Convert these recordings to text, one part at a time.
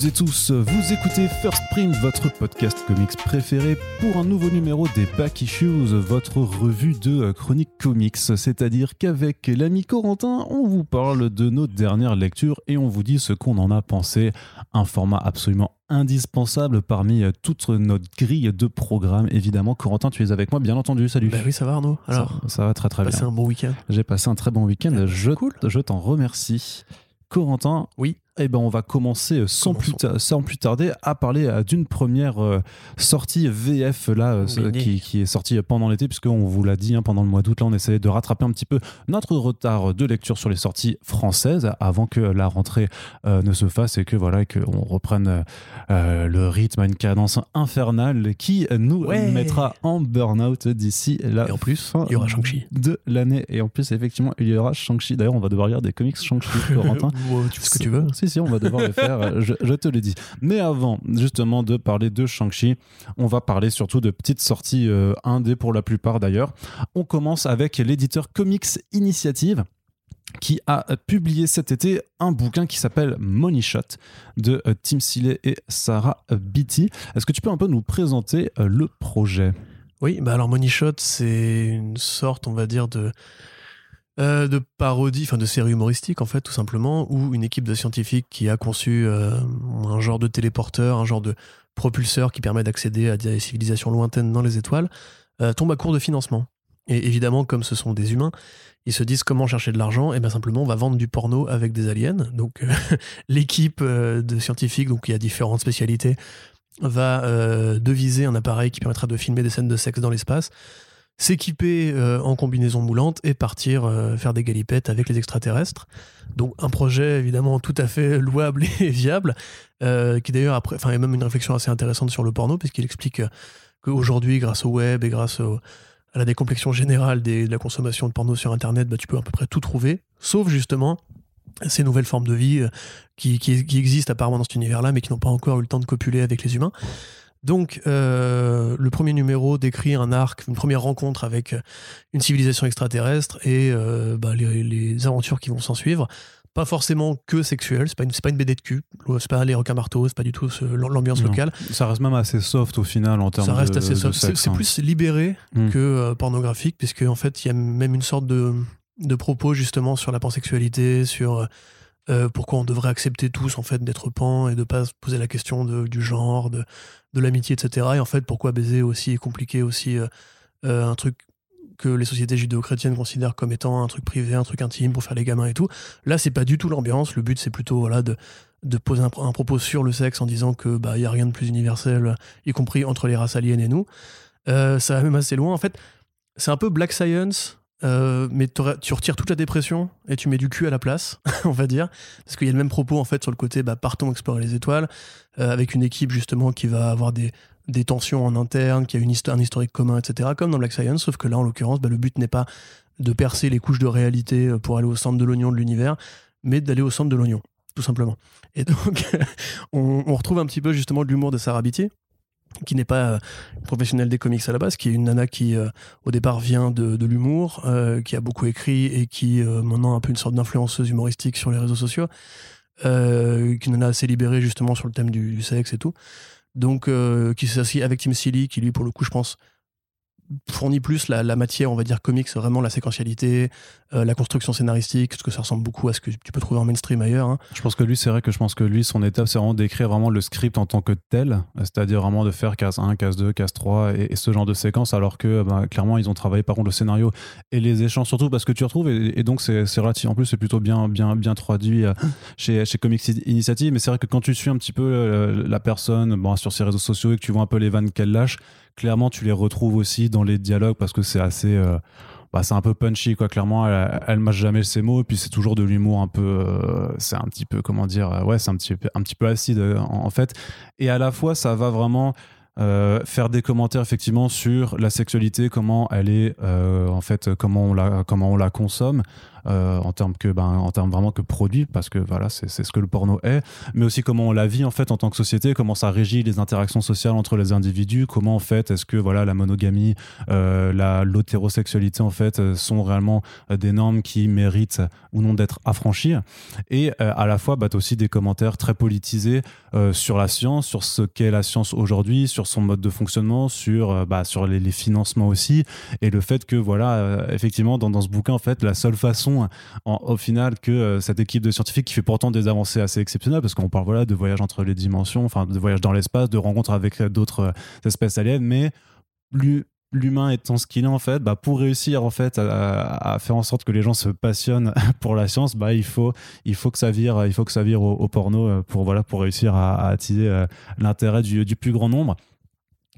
Toutes et tous, vous écoutez First Print, votre podcast comics préféré pour un nouveau numéro des Back Issues, votre revue de chronique comics. C'est-à-dire qu'avec l'ami Corentin, on vous parle de nos dernières lectures et on vous dit ce qu'on en a pensé. Un format absolument indispensable parmi toute notre grille de programmes. Évidemment, Corentin, tu es avec moi, bien entendu. Salut. Bah oui, ça va Arnaud. Alors, ça, va très très bien. Passé un bon week-end. J'ai passé un très bon week-end. Ah, je je t'en remercie. Corentin, Oui. Eh ben, on va commencer sans plus, Commençons. ta- sans plus tarder à parler euh, d'une première euh, sortie VF là, euh, qui, qui est sortie pendant l'été, puisqu'on vous l'a dit, hein, pendant le mois d'août, là, on essayait de rattraper un petit peu notre retard de lecture sur les sorties françaises avant que la rentrée euh, ne se fasse et que voilà qu'on reprenne euh, le rythme à une cadence infernale qui nous Ouais. mettra en burn-out d'ici la Et en plus, fin il y aura Shang-Chi. de l'année. Et en plus, effectivement, il y aura Shang-Chi. D'ailleurs, on va devoir lire des comics Shang-Chi, Corentin. Ouais, tu fais ce que tu veux. Si, on va devoir le faire, euh, je, te le dis. Mais avant, justement, de parler de Shang-Chi, on va parler surtout de petites sorties euh, indé pour la plupart d'ailleurs. On commence avec l'éditeur Comics Initiative qui a publié cet été un bouquin qui s'appelle Money Shot de euh, Tim Seeley et Sarah Beatty. Est-ce que tu peux un peu nous présenter euh, le projet? Oui, bah alors Money Shot, c'est une sorte, on va dire, de, euh, de parodie, enfin de série humoristique en fait, tout simplement, où une équipe de scientifiques qui a conçu euh, un genre de téléporteur, un genre de propulseur qui permet d'accéder à des civilisations lointaines dans les étoiles, euh, tombe à court de financement. Et évidemment, comme ce sont des humains, ils se disent comment chercher de l'argent, et bien simplement on va vendre du porno avec des aliens. Donc l'équipe de scientifiques, donc il y a différentes spécialités, va deviser un appareil qui permettra de filmer des scènes de sexe dans l'espace, s'équiper euh, en combinaison moulante et partir euh, faire des galipettes avec les extraterrestres. Donc un projet évidemment tout à fait louable et viable, euh, qui d'ailleurs après, enfin, même une réflexion assez intéressante sur le porno, puisqu'il explique qu'aujourd'hui, grâce au web et grâce à la décomplexion générale de la consommation de porno sur Internet, bah, tu peux à peu près tout trouver, sauf justement ces nouvelles formes de vie qui, qui- qui existent apparemment dans cet univers-là, mais qui n'ont pas encore eu le temps de copuler avec les humains. Donc, euh, le premier numéro décrit un arc, une première rencontre avec une civilisation extraterrestre et euh, bah, les, les aventures qui vont s'en suivre. Pas forcément que sexuelles, c'est pas une, c'est pas une BD de cul, c'est pas les requins marteaux, c'est pas du tout ce- l'ambiance Non. locale. Ça reste même assez soft au final en termes Ça reste de, assez de soft. C'est sexe, c'est hein. plus libéré Mm. que euh, pornographique, puisque en fait, il y a même une sorte de, de propos justement sur la pansexualité, sur euh, pourquoi on devrait accepter tous en fait d'être pan et de pas se poser la question du genre, de, de l'amitié, etc. Et en fait, pourquoi baiser aussi est compliqué, aussi euh, euh, un truc que les sociétés judéo-chrétiennes considèrent comme étant un truc privé, un truc intime pour faire les gamins et tout? Là, c'est pas du tout l'ambiance. Le but, c'est plutôt voilà de de poser un, propos sur le sexe en disant que bah y a rien de plus universel, y compris entre les races aliens et nous. Ça va même assez loin. En fait, c'est un peu Black Science, euh, mais tu retires toute la dépression et tu mets du cul à la place, on va dire. Parce qu'il y a le même propos en fait sur le côté bah, partons explorer les étoiles, euh, avec une équipe justement qui va avoir des, tensions en interne, qui a une histo- un historique commun, etc. Comme dans Black Science, sauf que là en l'occurrence, bah, le but n'est pas de percer les couches de réalité euh, pour aller au centre de l'oignon de l'univers, mais d'aller au centre de l'oignon, tout simplement. Et donc, on, retrouve un petit peu justement de l'humour de Sarah Beatty, qui n'est pas euh, professionnelle des comics à la base, qui est une nana qui, euh, au départ, vient de, de l'humour, euh, qui a beaucoup écrit et qui, maintenant, a un peu une sorte d'influenceuse humoristique sur les réseaux sociaux, qui une nana assez libérée, justement, sur le thème du, sexe et tout. Donc, qui s'associe avec Tim Seeley, qui, lui, pour le coup, je pense, fournit plus la, matière, on va dire, comics, vraiment la séquentialité, euh, la construction scénaristique, parce que ça ressemble beaucoup à ce que tu peux trouver en mainstream ailleurs. hein. Je pense que lui, c'est vrai que je pense que lui, son étape, c'est vraiment d'écrire vraiment le script en tant que tel, c'est-à-dire vraiment de faire case 1, case 2, case 3 et, ce genre de séquence, alors que bah, clairement, ils ont travaillé par contre le scénario et les échanges, surtout parce que tu retrouves, et, donc c'est c'est relatif, en plus, c'est plutôt bien, bien, bien traduit euh, chez, chez Comics Initiative, mais c'est vrai que quand tu suis un petit peu euh, la personne bon, sur ses réseaux sociaux et que tu vois un peu les vannes qu'elle lâche, clairement, tu les retrouves aussi dans les dialogues parce que c'est assez. euh, bah, c'est un peu punchy quoi. Clairement elle, elle mâche jamais ses mots. Et puis c'est toujours de l'humour un peu euh, c'est un petit peu comment dire euh, ouais c'est un petit un petit peu acide euh, en, en fait. Et à la fois ça va vraiment euh, faire des commentaires effectivement sur la sexualité comment elle est euh, en fait comment on la comment on la consomme en termes que ben, en termes vraiment que produit parce que voilà c'est ce que le porno est mais aussi comment on la vit en fait en tant que société comment ça régit les interactions sociales entre les individus comment en fait est-ce que voilà la monogamie la l'hétérosexualité en fait sont réellement des normes qui méritent ou non d'être affranchies. Et à la fois bah, aussi des commentaires très politisés sur la science sur ce qu'est la science aujourd'hui sur son mode de fonctionnement sur bah, sur les, les financements aussi et le fait que voilà effectivement dans, dans ce bouquin en fait la seule façon au final que euh, cette équipe de scientifiques qui fait pourtant des avancées assez exceptionnelles parce qu'on parle voilà de voyages entre les dimensions, enfin de voyages dans l'espace, de rencontres avec d'autres euh, espèces aliens, mais l'humain étant ce qu'il est en fait, bah pour réussir en fait à, faire en sorte que les gens se passionnent pour la science, bah il faut il faut que ça vire il faut que ça vire au, porno euh, pour voilà pour réussir à, attiser l'intérêt du, plus grand nombre.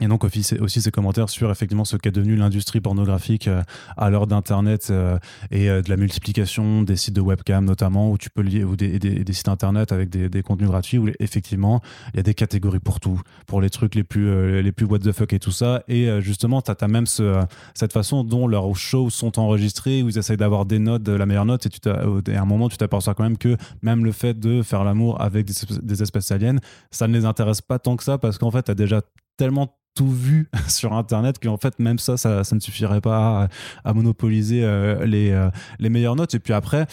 Et donc aussi, ces commentaires sur effectivement ce qu'est devenu l'industrie pornographique euh, à l'heure d'Internet euh, et euh, de la multiplication des sites de webcam notamment, où tu peux lier, ou des, sites Internet avec des, contenus gratuits, où effectivement il y a des catégories pour tout, pour les trucs les plus, les plus what the fuck et tout ça. Et justement, tu as, même ce, cette façon dont leurs shows sont enregistrés, où ils essayent d'avoir des notes, la meilleure note, et, tu à un moment tu t'aperçois quand même que même le fait de faire l'amour avec des, espèces aliens, ça ne les intéresse pas tant que ça, parce qu'en fait, tu as déjà tellement tout vu sur Internet qu'en fait, même ça, ça, ne suffirait pas à, monopoliser euh, les, euh, les meilleures notes. Et puis après,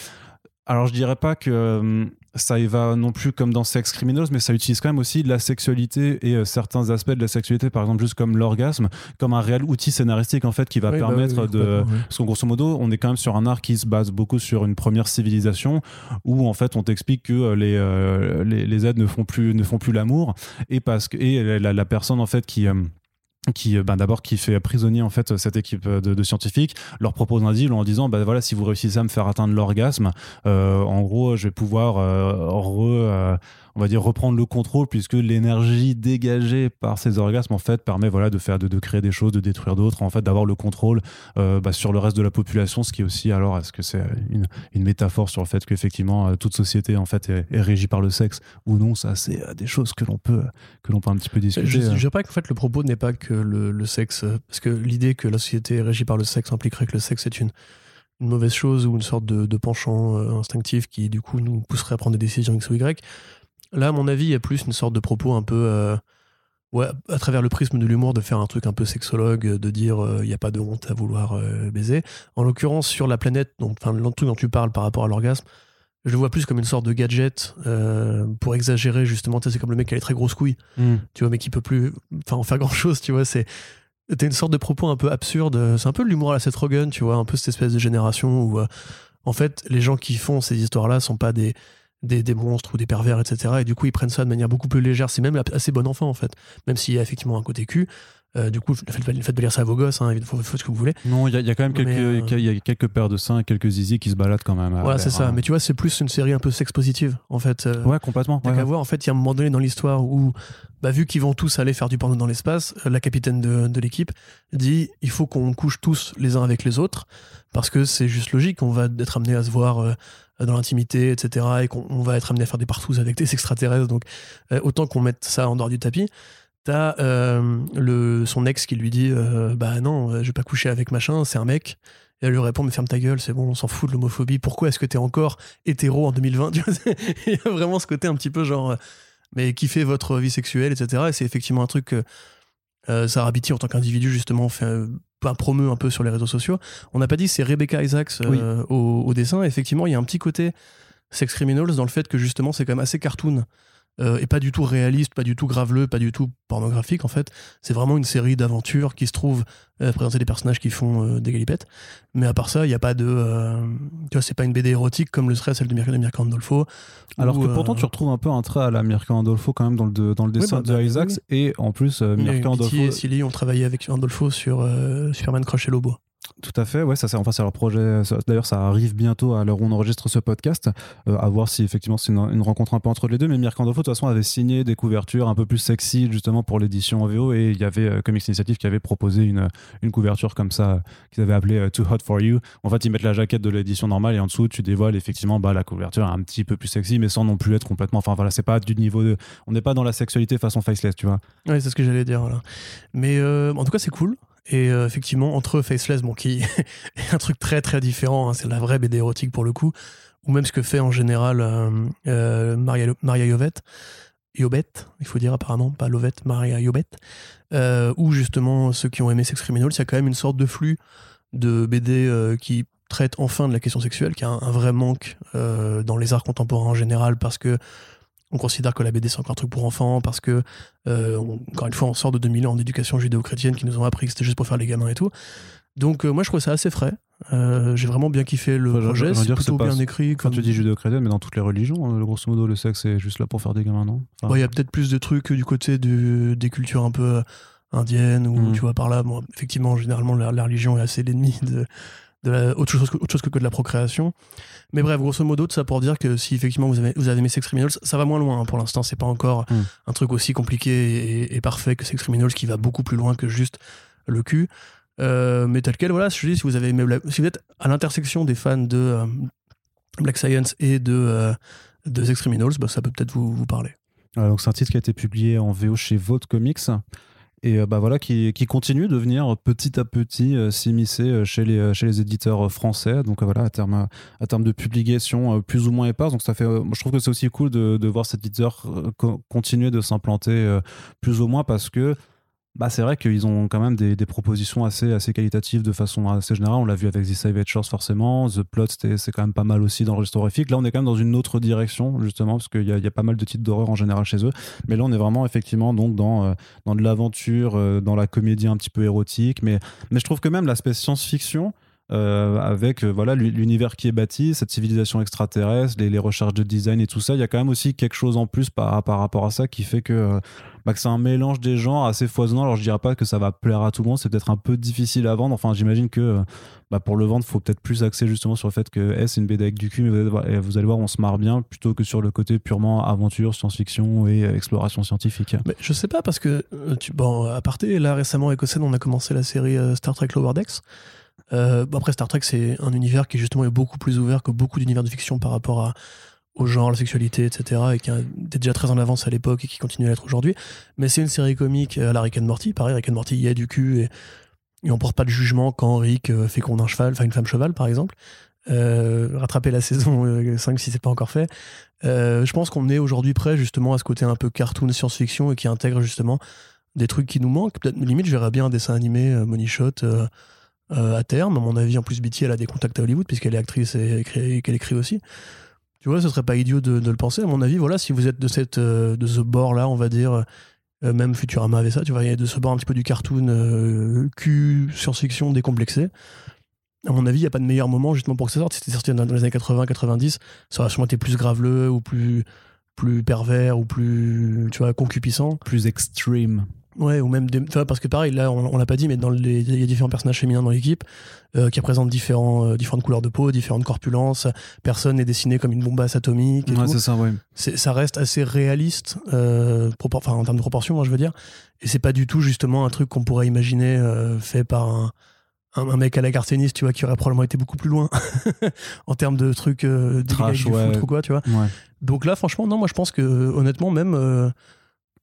alors je dirais pas que euh, ça y va non plus comme dans Sex Criminals, mais ça utilise quand même aussi la sexualité et certains aspects de la sexualité, par exemple juste comme l'orgasme, comme un réel outil scénaristique en fait qui va bah permettre de... Parce qu'en grosso modo, on est quand même sur un art qui se base beaucoup sur une première civilisation où en fait on t'explique que les, les, les, aides ne font plus, ne font plus l'amour et parce que et la, la, personne en fait qui qui ben d'abord qui fait prisonnier en fait cette équipe de, scientifiques leur propose un deal en disant bah voilà si vous réussissez à me faire atteindre l'orgasme euh, en gros je vais pouvoir euh, re, on va dire reprendre le contrôle puisque l'énergie dégagée par ces orgasmes en fait permet voilà de faire de, créer des choses de détruire d'autres en fait d'avoir le contrôle euh, bah, sur le reste de la population ce qui est aussi alors est-ce que c'est une, métaphore sur le fait qu'effectivement euh, toute société en fait est, régie par le sexe ou non? Ça c'est euh, des choses que l'on peut que l'on peut un petit peu discuter je, ne dirais pas qu'en fait le propos n'est pas que le, sexe parce que l'idée que la société est régie par le sexe impliquerait que le sexe est une une mauvaise chose ou une sorte de, de penchant instinctif qui du coup nous pousserait à prendre des décisions X ou Y. Là, à mon avis, il y a plus une sorte de propos un peu. Euh, ouais, à travers le prisme de l'humour, de faire un truc un peu sexologue, de dire euh, il n'y a pas de honte à vouloir euh, baiser. En l'occurrence, sur la planète, donc, enfin, le truc dont tu parles par rapport à l'orgasme, je le vois plus comme une sorte de gadget pour exagérer justement. C'est comme le mec qui a les très grosses couilles, hmm. tu vois, mais qui peut plus enfin, en faire grand chose, tu vois. C'est. T'as une sorte de propos un peu absurde. C'est un peu l'humour à la Seth Rogen, tu vois, un peu cette espèce de génération où, en fait, les gens qui font ces histoires-là sont pas des, des, monstres ou des pervers, etc. Et du coup, ils prennent ça de manière beaucoup plus légère. C'est même assez bon enfant, en fait. Même s'il y a effectivement un côté cul. Euh, du coup, faites, faites de lire ça à vos gosses, hein, faites, ce que vous voulez. Non, il y, a quand même quelques, euh, y a quelques paires de seins, quelques zizi qui se baladent quand même. Ouais, c'est ça. Hein. Mais tu vois, c'est plus une série un peu sex positive, en fait. Euh, ouais, complètement. T'as qu'à voir, en fait, il y a un moment donné dans l'histoire où, bah, vu qu'ils vont tous aller faire du porno dans l'espace, la capitaine de, de l'équipe dit il faut qu'on couche tous les uns avec les autres, parce que c'est juste logique, on va être amené à se voir dans l'intimité, etc. Et qu'on va être amené à faire des partous avec des extraterrestres. Donc, euh, autant qu'on mette ça en dehors du tapis. T'as euh, son ex qui lui dit euh, Bah non, je vais pas coucher avec machin, c'est un mec. Et elle lui répond Mais ferme ta gueule, c'est bon, on s'en fout de l'homophobie. Pourquoi est-ce que t'es encore hétéro en 2020 Il y a vraiment ce côté un petit peu genre Mais kiffez votre vie sexuelle, etc. Et c'est effectivement un truc que Sarah Beatty, en tant qu'individu, justement, fait un promeut un peu sur les réseaux sociaux. On n'a pas dit c'est Rebecca Isaacs euh, au, dessin. Effectivement, il y a un petit côté Sex Criminals dans le fait que justement c'est quand même assez cartoon euh, et pas du tout réaliste, pas du tout graveleux, pas du tout pornographique en fait. C'est vraiment une série d'aventures qui se trouvent euh, présenter des personnages qui font euh, des galipettes. Mais à part ça, il n'y a pas de. tu vois, c'est pas une BD érotique comme le serait celle de Mirka Andolfo. Alors que pourtant, tu retrouves un peu un trait à la Mirka Andolfo quand même dans le, dans le dessin bah, de bah, Isaacs. Et en plus, Mirka Andolfo. et Silly ont travaillé avec Andolfo sur Superman Crush et Lobo. Tout à fait, ouais, ça c'est enfin c'est leur projet. D'ailleurs, ça arrive bientôt à l'heure où on enregistre ce podcast, euh, à voir si effectivement c'est une, rencontre un peu entre les deux. Mais Mirka Andolfo, de toute façon, avait signé des couvertures un peu plus sexy justement pour l'édition en VO, et il y avait euh, Comics Initiative qui avait proposé une, une couverture comme ça qu'ils avaient appelée euh, Too Hot for You. En fait, ils mettent la jaquette de l'édition normale et en dessous, tu dévoiles effectivement bah, la couverture un petit peu plus sexy, mais sans non plus être complètement. Enfin voilà, c'est pas du niveau de. On n'est pas dans la sexualité façon faceless, tu vois. Oui, c'est ce que j'allais dire. Voilà. Mais en tout cas, c'est cool. Et effectivement, entre Faceless, bon, qui est un truc très très différent, hein, c'est la vraie BD érotique pour le coup, ou même ce que fait en général Maria, Maria Yovette, il faut dire apparemment, pas Lovette, Maria Yobette, ou justement ceux qui ont aimé Sex Criminals, il y a quand même une sorte de flux de BD qui traite enfin de la question sexuelle, qui a un, vrai manque dans les arts contemporains en général, parce que on considère que la BD c'est encore un truc pour enfants parce que euh, encore une fois on sort de 2000 ans d'éducation judéo-chrétienne qui nous ont appris que c'était juste pour faire les gamins et tout. Donc euh, moi je trouve ça assez frais. Euh, j'ai vraiment bien kiffé le projet. c'est plutôt bien écrit quand tu dis judéo-chrétienne mais dans toutes les religions hein, grosso modo le sexe c'est juste là pour faire des gamins non? Il y a peut-être plus de trucs du côté des cultures un peu indiennes ou mmh. tu vois par là. Bon, effectivement généralement la religion est assez l'ennemi de autre, chose, autre chose que, de la procréation. Mais bref, grosso modo, tout ça pour dire que si effectivement vous avez, vous avez aimé Sex Criminals, ça va moins loin. Hein. Pour l'instant, c'est pas encore hmm. un truc aussi compliqué et, parfait que Sex Criminals qui va beaucoup plus loin que juste le cul. Euh, mais tel quel, voilà, je dis, si vous avez aimé si vous êtes à l'intersection des fans de euh, Black Science et de, euh, de Sex Criminals, bah, ça peut peut-être vous, vous parler. donc c'est un titre qui a été publié en VO chez Vote Comics et euh, bah voilà qui, qui, continue de venir petit à petit euh, s'immiscer euh, chez les, chez les éditeurs français. Donc voilà à terme, à terme de publication plus ou moins éparse. Donc ça fait je trouve que c'est aussi cool de, de voir cet éditeur continuer de s'implanter plus ou moins parce que bah, c'est vrai qu'ils ont quand même des, des, propositions assez, assez qualitatives de façon assez générale. On l'a vu avec The Savage forcément. The Plot, c'est quand même pas mal aussi dans le horrifique. Là, on est quand même dans une autre direction, justement, parce qu'il y, y, a pas mal de titres d'horreur en général chez eux. Mais là, on est vraiment effectivement donc dans, euh, dans de l'aventure, euh, dans la comédie un petit peu érotique. Mais, mais je trouve que même l'aspect science-fiction, euh, avec voilà l'univers qui est bâti, cette civilisation extraterrestre, les, recherches de design et tout ça. Il y a quand même aussi quelque chose en plus par, par rapport à ça qui fait que bah, que c'est un mélange des genres assez foisonnant. Alors je dirais pas que ça va plaire à tout le monde, c'est peut-être un peu difficile à vendre. Enfin, j'imagine que bah, pour le vendre, il faut peut-être plus axer justement sur le fait que eh, c'est une BD avec du cul, mais vous allez, voir, on se marre bien, plutôt que sur le côté purement aventure, science-fiction et euh, exploration scientifique. Mais je sais pas, parce que, euh, bon, à parté, là récemment avec Océan, on a commencé la série euh, Star Trek Lower Decks. Après, Star Trek, c'est un univers qui justement est beaucoup plus ouvert que beaucoup d'univers de fiction par rapport à, au genre, la sexualité, etc., et qui était déjà très en avance à l'époque et qui continue à l'être aujourd'hui. Mais c'est une série comique à la Rick and Morty. Pareil, Rick and Morty, il y a du cul et, et on porte pas de jugement quand Rick euh, fait qu'on un cheval, enfin une femme cheval, par exemple. Euh, rattraper la saison 5 euh, si c'est pas encore fait. je pense qu'on est aujourd'hui prêt justement à ce côté un peu cartoon science-fiction et qui intègre justement des trucs qui nous manquent. Peut-être limite, je verrais bien un dessin animé Money Shot à terme. À mon avis, en plus, Betty, elle a des contacts à Hollywood puisqu'elle est actrice et qu'elle écrit aussi. Tu vois, ce serait pas idiot de, le penser. À mon avis, voilà, si vous êtes de euh, ce bord là, on va dire, euh, même Futurama avait ça, tu vois, il y a de ce bord un petit peu du cartoon euh, Q science-fiction décomplexé. À mon avis, il n'y a pas de meilleur moment justement pour que ça sorte. Si c'était sorti dans les années 80-90, ça aurait sûrement été plus graveleux ou plus plus pervers ou plus tu vois concupissant, plus extreme. Ouais, ou même des, parce que pareil, là, on, l'a pas dit, mais dans les, il y a différents personnages féminins dans l'équipe euh, qui représentent différents, euh, différentes couleurs de peau, différentes corpulences. Personne n'est dessiné comme une bombasse atomique. ouais, c'est ça, ouais. Ça reste assez réaliste, euh, enfin, en termes de proportion, moi, je veux dire. Et c'est pas du tout justement un truc qu'on pourrait imaginer euh, fait par un, un, mec à la carténiste, tu vois, qui aurait probablement été beaucoup plus loin en termes de trucs Trash, ouais. ou quoi, tu vois. Donc là, franchement, non, moi, je pense que honnêtement, même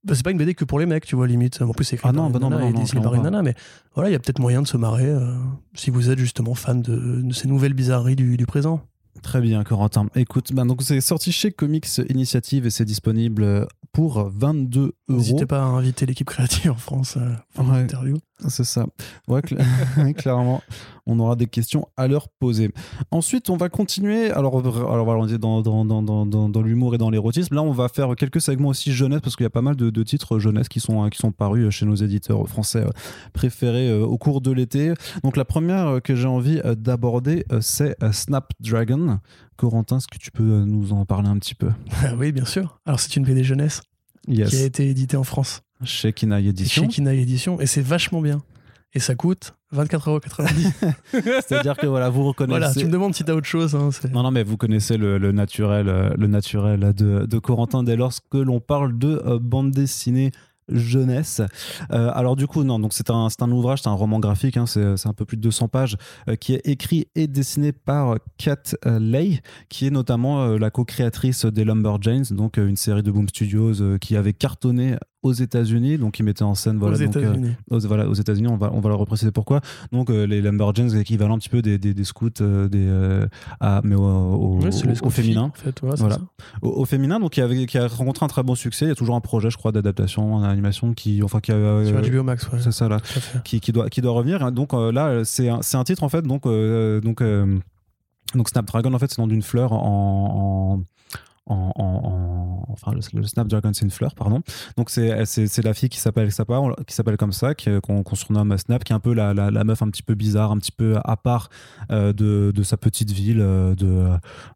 bah, c'est pas une BD que pour les mecs, tu vois, limite. En plus, c'est écrit ah non, bah non, non, et par une nana, mais voilà, il y a peut-être moyen de se marrer euh, si vous êtes justement fan de, ces nouvelles bizarreries du, du présent. Très bien, Corentin. Écoute, ben donc c'est sorti chez Comics Initiative et c'est disponible pour 22 euros. N'hésitez pas à inviter l'équipe créative en France euh, pour ouais, l'interview. C'est ça. Ouais, clairement on aura des questions à leur poser. Ensuite, on va continuer. Alors, alors on est dans, dans, dans, dans l'humour et dans l'érotisme. Là, on va faire quelques segments aussi jeunesse parce qu'il y a pas mal de, titres jeunesse qui sont, qui sont parus chez nos éditeurs français euh, préférés euh, au cours de l'été. Donc, la première que j'ai envie euh, d'aborder, c'est Snapdragon. Corentin, est-ce que tu peux nous en parler un petit peu? Oui, bien sûr. Alors, c'est une BD jeunesse qui a été éditée en France. Chez Kinaï Édition. Chez Kinaï Édition. Et c'est vachement bien et ça coûte 24,90€. C'est-à-dire que voilà, vous reconnaissez. Voilà, tu me demandes si tu as autre chose. Hein, non, non, mais vous connaissez le, naturel, euh, le naturel de, de Corentin dès lors que l'on parle de euh, bande dessinée jeunesse. Euh, alors du coup, non, donc c'est un, ouvrage, c'est un roman graphique, hein, c'est un peu plus de 200 pages, euh, qui est écrit et dessiné par Kat euh, Lay, qui est notamment la co-créatrice des Lumberjanes, donc une série de Boom Studios qui avait cartonné aux États-Unis, donc ils mettaient en scène voilà, aux euh, États-Unis. aux, voilà, aux États-Unis, on va, on va leur repréciser pourquoi. Donc euh, les Lumberjanes, c'est l'équivalent un petit peu des, des, des scouts, euh, des, euh, à- mais au, au- Ouais, c'est les au- au scouts féminin. En fait, ouais, Voilà. Au, féminin, donc qui, a rencontré un très bon succès. Il y a toujours un projet, je crois, d'adaptation en animation qui, enfin, qui a, Sur HBO Max, ouais. c'est ça là, qui, qui doit, qui doit revenir. Donc là, c'est un, c'est un titre en fait, donc, donc, donc Snapdragon en fait, c'est le nom d'une fleur en, en en, en- en- enfin le, le Snapdragon c'est une fleur pardon. Donc c'est la fille qui s'appelle qui s'appelle comme ça qui- qu'on qu'on surnomme Snap qui est un peu la, la, meuf un petit peu bizarre un petit peu à part euh, de, sa petite ville euh,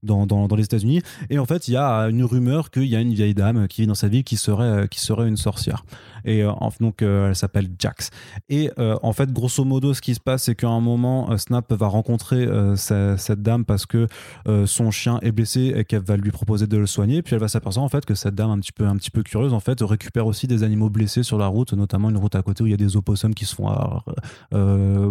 dans, dans les États-Unis. Et en fait il y a une rumeur qu'il y a une vieille dame qui vit dans sa ville qui serait qui serait une sorcière et euh, donc euh, elle s'appelle Jax. Et euh, en fait grosso modo ce qui se passe c'est qu'à un moment Snap va rencontrer cette dame parce que son chien est blessé et qu'elle va lui proposer de le soigner. Puis elle va s'apercevoir en fait que cette dame un petit peu un petit peu curieuse en fait récupère aussi des animaux blessés sur la route notamment une route à côté où il y a des opossums qui se font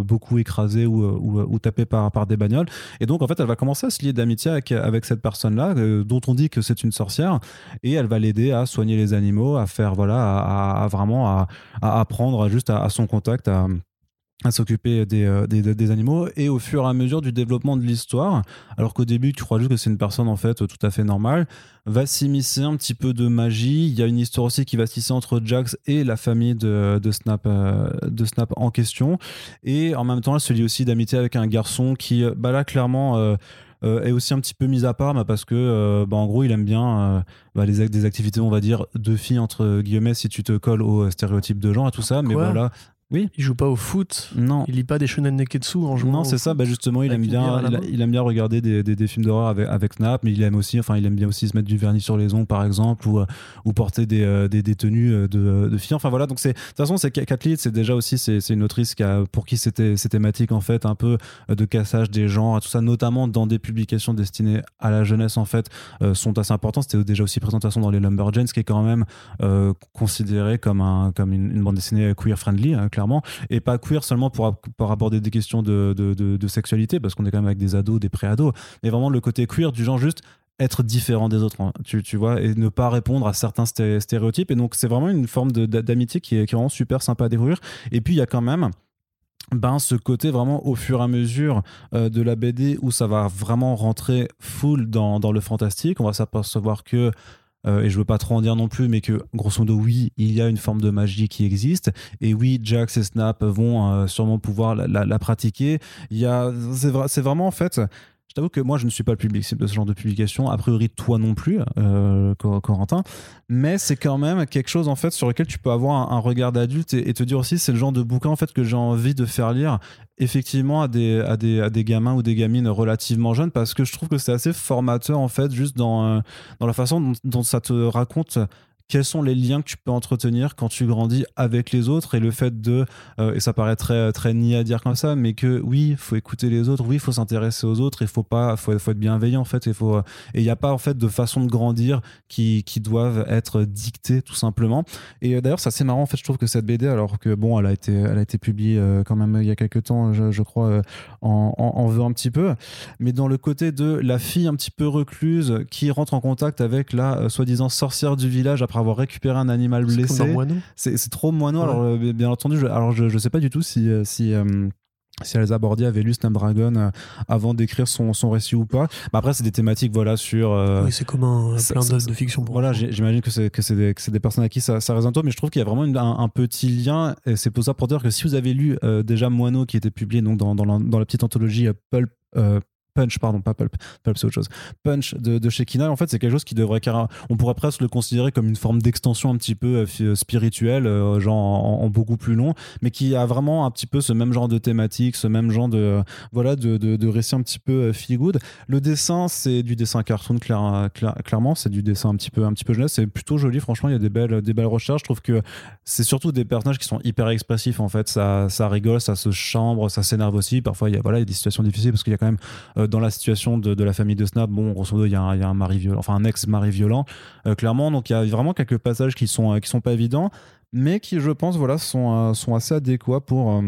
beaucoup écrasés ou, ou, tapés par, par des bagnoles. Et donc en fait elle va commencer à se lier d'amitié avec, cette personne là dont on dit que c'est une sorcière. Et elle va l'aider à soigner les animaux à faire voilà à- à vraiment à, à apprendre juste à, à son contact à s'occuper des, euh, des, animaux. Et au fur et à mesure du développement de l'histoire alors qu'au début tu crois juste que c'est une personne en fait tout à fait normale va s'immiscer un petit peu de magie. Il y a une histoire aussi qui va se entre Jax et la famille de, Snap euh, de Snap en question. Et en même temps elle se lie aussi d'amitié avec un garçon qui euh, bah là clairement euh, est aussi un petit peu mis à part bah, parce que euh, bah, en gros il aime bien euh, bah, les des activités on va dire de filles entre guillemets si tu te colles aux stéréotypes de genre et tout ça. Mais Quoi? voilà oui Il joue pas au foot. non Il lit pas des shonen neketsu en jouant. non, c'est ça. Bah justement, il aime bien, il, aime bien regarder des, des, des films d'horreur avec, avec Snap, mais il aime aussi, enfin, il aime bien aussi se mettre du vernis sur les ongles, par exemple, ou, euh, ou porter des, euh, des, des tenues euh, de, de filles. Enfin voilà. Donc c'est, de toute façon, c'est Kat Lead, c'est déjà aussi, c'est, une autrice qui a, pour qui c'était, ces thématiques en fait un peu de cassage des genres, tout ça, notamment dans des publications destinées à la jeunesse en fait, euh, sont assez importantes. C'était déjà aussi présentation dans les Lumberjanes, qui est quand même euh, considéré comme un, comme une, une bande dessinée queer friendly, hein, clairement et pas queer seulement pour, pour aborder des questions de, de, sexualité, parce qu'on est quand même avec des ados, des pré-ados, mais vraiment le côté queer du genre juste être différent des autres, hein, tu, tu vois, et ne pas répondre à certains sté- stéréotypes. Et donc, c'est vraiment une forme d'amitié qui est, qui est vraiment super sympa à découvrir. Et puis, il y a quand même ben, ce côté vraiment au fur et à mesure euh, de la BD où ça va vraiment rentrer full dans, dans le fantastique. On va s'apercevoir que euh, et je veux pas trop en dire non plus, mais que grosso modo, oui, il y a une forme de magie qui existe, et oui, Jax et Snap vont euh, sûrement pouvoir la, pratiquer. Il y a, c'est, c'est vraiment en fait. Je t'avoue que moi, je ne suis pas le public de ce genre de publication. A priori, toi non plus, euh, Cor- Corentin. Mais c'est quand même quelque chose en fait sur lequel tu peux avoir un, regard d'adulte et, te dire aussi, c'est le genre de bouquin en fait que j'ai envie de faire lire effectivement à des, à des, à des gamins ou des gamines relativement jeunes parce que je trouve que c'est assez formateur en fait juste dans, euh, dans la façon dont ça te raconte quels sont les liens que tu peux entretenir quand tu grandis avec les autres et le fait de euh, et ça paraît très très niais à dire comme ça mais que oui il faut écouter les autres oui il faut s'intéresser aux autres il faut pas faut, faut être bienveillant en fait euh, et il n'y a pas en fait de façon de grandir qui, doivent être dictées tout simplement. Et euh, d'ailleurs c'est assez marrant en fait je trouve que cette BD alors que bon elle a été elle a été publiée euh, quand même il y a quelques temps je, crois euh, en, veut un petit peu. Mais dans le côté de la fille un petit peu recluse qui rentre en contact avec la euh, soi-disant sorcière du village après avoir récupéré un animal blessé c'est trop moineau. Ouais. Alors, euh, bien entendu, je, alors je, je sais pas du tout si. euh, si euh, si Elsa avait lu Snapdragon euh, avant d'écrire son, son récit ou pas. Bah après, c'est des thématiques voilà, sur. euh, Oui, c'est commun, euh, plein d'œuvres de fiction pour voilà, j'imagine que c'est que c'est des, des personnes à qui ça, ça résonne mais je trouve qu'il y a vraiment une- un, un petit lien. Et c'est pour ça pour dire que si vous avez lu euh, déjà Moineau qui était publié donc dans, dans, la, dans la petite anthologie Pulp. euh, Punch, pardon, pas Pulp, Pulp c'est autre chose. Punch de, chez Kina, en fait, c'est quelque chose qui devrait, on pourrait presque le considérer comme une forme d'extension un petit peu euh, fi- spirituelle, euh, genre en, beaucoup plus long, mais qui a vraiment un petit peu ce même genre de thématique, ce même genre de, voilà, de, de, récit un petit peu euh, feel good. Le dessin, c'est du dessin cartoon, clair- clair- clairement, c'est du dessin un petit peu, un petit peu jeunesse. C'est plutôt joli, franchement. Il y a des belles, des belles recherches. Je trouve que c'est surtout des personnages qui sont hyper expressifs. En fait, ça, ça rigole, ça se chambre, ça s'énerve aussi. Parfois, il y a, voilà, il y a des situations difficiles parce qu'il y a quand même euh, dans la situation de, la famille de Snap, bon, grosso modo, il y a un, mari violent, enfin un ex-mari violent, euh, clairement. Donc, il y a vraiment quelques passages qui sont, euh, qui sont pas évidents, mais qui, je pense, voilà, sont, sont assez adéquats pour.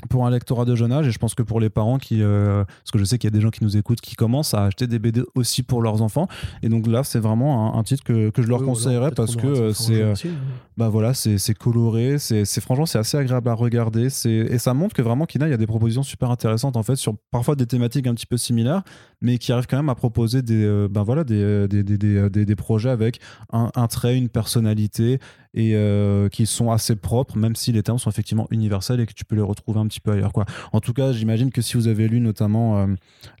Euh, pour un lectorat de jeune âge et je pense que pour les parents qui euh, parce que je sais qu'il y a des gens qui nous écoutent qui commencent à acheter des BD aussi pour leurs enfants et donc là c'est vraiment un, titre que, que, je leur Oui, conseillerais parce que euh, c'est euh, hein. bah voilà c'est coloré c'est c'est- franchement c'est assez agréable à regarder c'est et ça montre que vraiment Kina il y a des propositions super intéressantes en fait sur parfois des thématiques un petit peu similaires mais qui arrivent quand même à proposer des euh, ben voilà des, euh, des, des, des, des- projets avec un, un trait une personnalité et euh, qui sont assez propres même si les termes sont effectivement universels et que tu peux les retrouver un petit peu ailleurs quoi en tout cas, j'imagine que si vous avez lu notamment euh,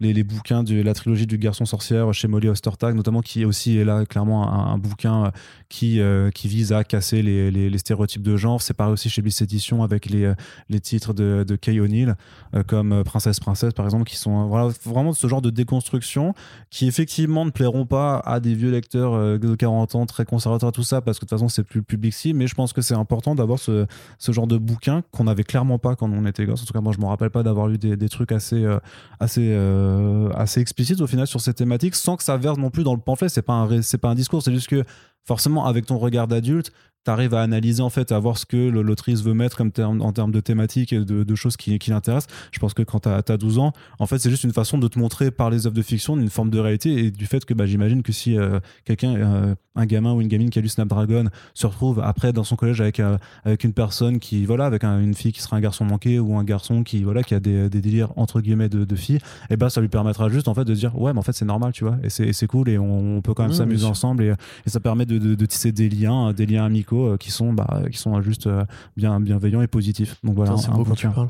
les, les bouquins de la trilogie du garçon sorcière chez Molly Ostertag, notamment qui aussi est là clairement un, bouquin euh, qui, euh, qui vise à casser les, les- stéréotypes de genre. C'est pareil aussi chez Bliss Edition avec les, euh, les titres de, de Kay O'Neill, euh, comme euh, Princesse Princesse par exemple, qui sont euh, voilà, vraiment ce genre de déconstruction qui effectivement ne plairont pas à des vieux lecteurs euh, de 40 ans très conservateurs, tout ça, parce que de toute façon c'est plus le public cible. Mais je pense que c'est important d'avoir ce, ce genre de bouquin qu'on n'avait clairement pas quand on était gosse. En tout cas, moi, je me rappelle pas d'avoir lu des, trucs assez, euh, assez, euh, assez explicites au final sur ces thématiques, sans que ça verse non plus dans le pamphlet. C'est pas un, c'est pas un discours, c'est juste que forcément, avec ton regard d'adulte, tu arrives à analyser en fait, à voir ce que l'autrice veut mettre comme terme, en termes de thématiques et de, de choses qui, qui l'intéressent. Je pense que quand tu as, 12 ans, en fait, c'est juste une façon de te montrer par les œuvres de fiction une forme de réalité et du fait que bah, j'imagine que si euh, quelqu'un, euh, un gamin ou une gamine qui a lu Snapdragon se retrouve après dans son collège avec, euh, avec une personne qui, voilà, avec un- une fille qui sera un garçon manqué ou un garçon qui, voilà, qui a des, des délires entre guillemets de, de filles, et ben ça lui permettra juste en fait de dire ouais, mais en fait c'est normal, tu vois, et c'est cool et on, on peut quand même Mmh, s'amuser ensemble et, et ça permet de, de, de tisser des liens, des liens amicaux euh, qui sont, bah, qui sont juste euh, bien bienveillants et positifs. Donc voilà, C'est un beau quand tu parles.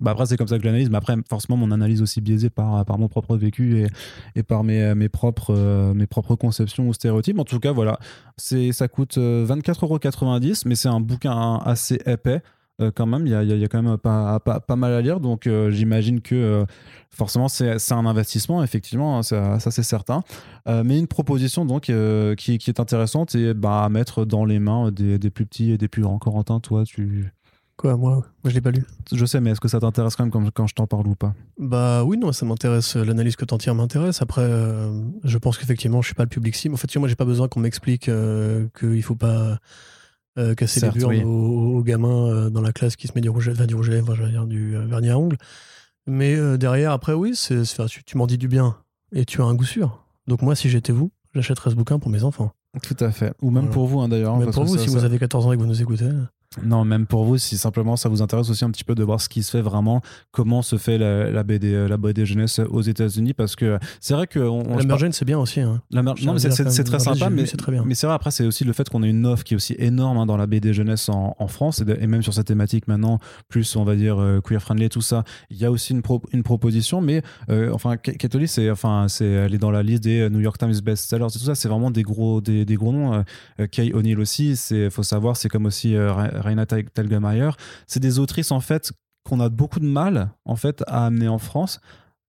Bah après, c'est comme ça que je l'analyse, mais après, forcément, mon analyse aussi biaisée par, par mon propre vécu et, et par mes, mes, propres, euh, mes propres conceptions ou stéréotypes. En tout cas, voilà, c'est, ça coûte euh, 24,90€, mais c'est un bouquin assez épais. Euh, quand même, il y a, y quand même pas, pas, pas mal à lire, donc euh, j'imagine que euh, forcément c'est un investissement, effectivement, hein, ça, ça, c'est certain. Mais une proposition donc qui, qui est intéressante et bah, à mettre dans les mains des, des plus petits et des plus grands. Corentin, toi, tu, Quoi, moi, moi je l'ai pas lu. je sais, mais est-ce que ça t'intéresse quand même quand, quand je t'en parle ou pas? Bah oui, non, ça m'intéresse. L'analyse que t'en tires m'intéresse. Après, je pense qu'effectivement, je suis pas le public cible. En fait, moi, j'ai pas besoin qu'on m'explique qu'il faut pas euh, casser Certes, les burnes oui. aux, aux gamins euh, dans la classe qui se met du rouge, enfin, du rouge à lèvres, je veux dire, du euh, vernis à ongles. Mais derrière, après, oui, c'est, tu, tu m'en dis du bien et tu as un goût sûr. Donc moi, si j'étais vous, j'achèterais ce bouquin pour mes enfants. Tout à fait. Ou même Voilà. pour vous, hein, d'ailleurs. hein, Même parce pour que vous, ça- si ça- vous avez 14 ans et que vous nous écoutez. Non, même pour vous, si simplement ça vous intéresse aussi un petit peu de voir ce qui se fait vraiment, comment se fait la, la BD, la BD jeunesse aux États-Unis, parce que c'est vrai que on, La Mergène, c'est bien aussi. Hein. La mer- non, mais c'est- c'est c'est très sympa, mais, c'est très bien. mais c'est vrai, après, c'est aussi le fait qu'on ait une offre qui est aussi énorme hein, dans la BD jeunesse en, en France, et, de- et même sur cette thématique maintenant, plus on va dire euh, queer-friendly et tout ça, il y a aussi une, pro- une proposition, mais euh, enfin, Katholi, c'est, enfin, c'est, elle est dans la liste des euh, New York Times best-sellers et tout ça, c'est vraiment des gros, des, des gros noms. Euh, Kay O'Neill aussi, il faut savoir, c'est comme aussi Raina Tel- Telgemeier, c'est des autrices en fait qu'on a beaucoup de mal en fait à amener en France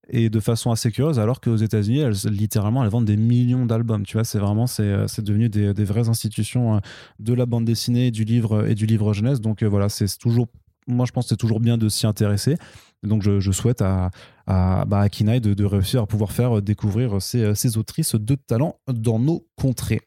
et de façon assez curieuse alors qu'aux États-Unis elles littéralement elles vendent des millions d'albums. Tu vois c'est vraiment c'est euh, devenu des, vraies institutions euh, de la bande dessinée du livre et du livre jeunesse. Donc euh, voilà c'est toujours moi je pense c'est toujours bien de s'y intéresser. Donc je, souhaite à, à, bah, Kinaï de, réussir à pouvoir faire euh, découvrir ces, euh, ces autrices de talent dans nos contrées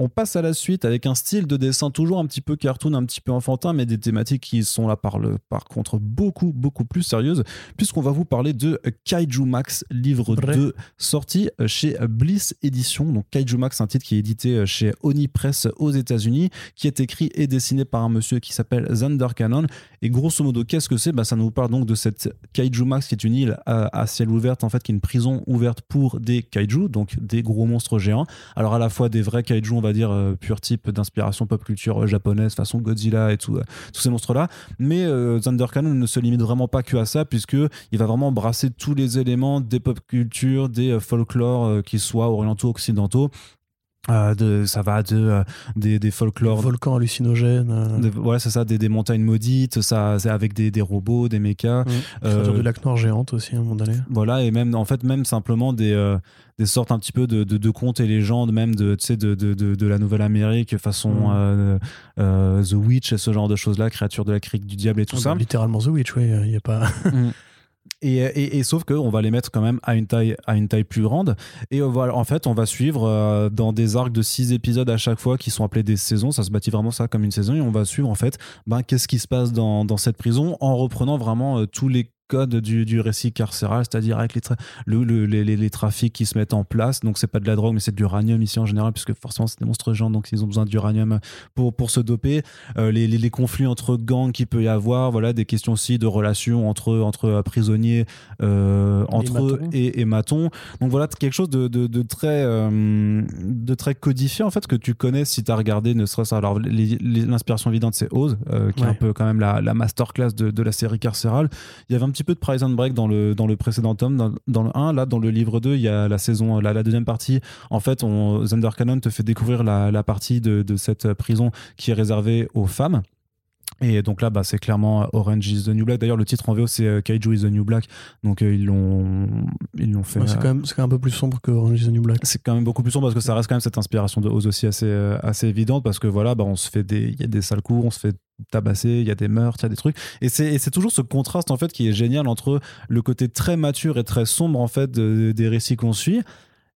on passe à la suite avec un style de dessin toujours un petit peu cartoon, un petit peu enfantin, mais des thématiques qui sont là par, le, par contre beaucoup, beaucoup plus sérieuses, puisqu'on va vous parler de Kaiju Max, livre Vrai. 2, sorti chez Bliss Edition. Donc Kaiju Max, un titre qui est édité chez Oni Press aux États-Unis, qui est écrit et dessiné par un monsieur qui s'appelle Zander Cannon. Et grosso modo, qu'est-ce que c'est? Bah, Ça nous parle donc de cette Kaiju Max, qui est une île à, à ciel ouvert, en fait, qui est une prison ouverte pour des kaiju, donc des gros monstres géants. Alors à la fois des vrais kaiju, on va dire, euh, pur type d'inspiration pop culture euh, japonaise, façon Godzilla et tout, euh, tous ces monstres-là. Mais Thunder Cannon ne se limite vraiment pas que à ça, puisque il va vraiment brasser tous les éléments des pop culture, des folklores, qu'ils soient orientaux, occidentaux. Euh, de, ça va de, euh, des, des folklores Volcan hallucinogène. euh, de- ouais, c'est ça, des, des montagnes maudites, ça, c'est avec des, des robots, des mechas. mm, euh, créature du lac noir géante aussi, à un moment donné. Voilà, et même, en fait, même simplement des, euh, des sortes un petit peu de, de, de contes et légendes, même de, tu sais, de, de, de, de la Nouvelle-Amérique, façon Mm. euh, euh, The Witch et ce genre de choses-là, créatures de la crique du diable et tout Ah, ça. bah, littéralement The Witch, oui. Il y a pas. Mm. Et, et, sauf qu'on va les mettre quand même à une taille, à une taille plus grande. Et voilà, en fait, on va suivre dans des arcs de six épisodes à chaque fois qui sont appelés des saisons. Ça se bâtit vraiment ça comme une saison. Et on va suivre en fait ben, qu'est-ce qui se passe dans, dans cette prison en reprenant vraiment tous les code du, du récit carcéral, c'est-à-dire avec les, le, les, les, trafics qui se mettent en place. Donc, c'est pas de la drogue, mais c'est de l'uranium ici en général, puisque forcément, c'est des monstres gens, donc ils ont besoin d'uranium pour, pour se doper. Euh, les, les, conflits entre gangs qu'il peut y avoir, voilà, des questions aussi de relations entre, entre euh, prisonniers, euh, entre eux et, et matons. Donc, voilà, quelque chose de, de, de très, de très codifié, en fait, que tu connais si tu as regardé, ne serait-ce alors l'inspiration évidente, c'est Oz, qui est un peu quand même la, la masterclass de, de la série carcérale. Il y avait un petit peu de Prison Break dans le, dans le précédent tome, dans, dans, le 1. Là, dans le livre 2, il y a la saison, la, la deuxième partie. En fait, on, Thunder Cannon te fait découvrir la, la partie de, de cette prison qui est réservée aux femmes. Et donc là, bah, c'est clairement Orange is the New Black. D'ailleurs, le titre en VO, c'est euh, Kaiju is the New Black. Donc euh, ils l'ont, ils l'ont fait. c'est quand, même, quand même un peu plus sombre que Orange is the New Black. C'est quand même beaucoup plus sombre parce que ça reste quand même cette inspiration de Oz aussi assez, euh, assez évidente parce que voilà, bah, on se fait des, il y a des sales coups, on se fait tabasser, il y a des meurtres, il y a des trucs. Et c'est toujours ce contraste en fait qui est génial entre le côté très mature et très sombre en fait des récits qu'on suit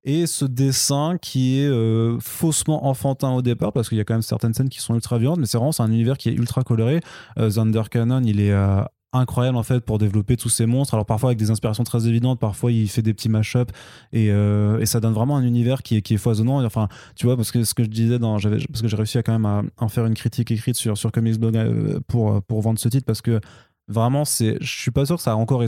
et ce dessin qui est euh, faussement enfantin au départ parce qu'il y a quand même certaines scènes qui sont ultra violentes mais c'est vraiment un univers qui est ultra coloré. Euh, Thunder Cannon il est euh, incroyable en fait pour développer tous ces monstres. Alors parfois avec des inspirations très évidentes parfois il fait des petits mash-up et, et, ça donne vraiment un univers qui est, foisonnant. Enfin tu vois parce que ce que je disais parce que j'ai réussi à quand même à, en faire une critique écrite sur sur Comics Blog pour pour vendre ce titre parce que vraiment c'est je suis pas sûr que ça a encore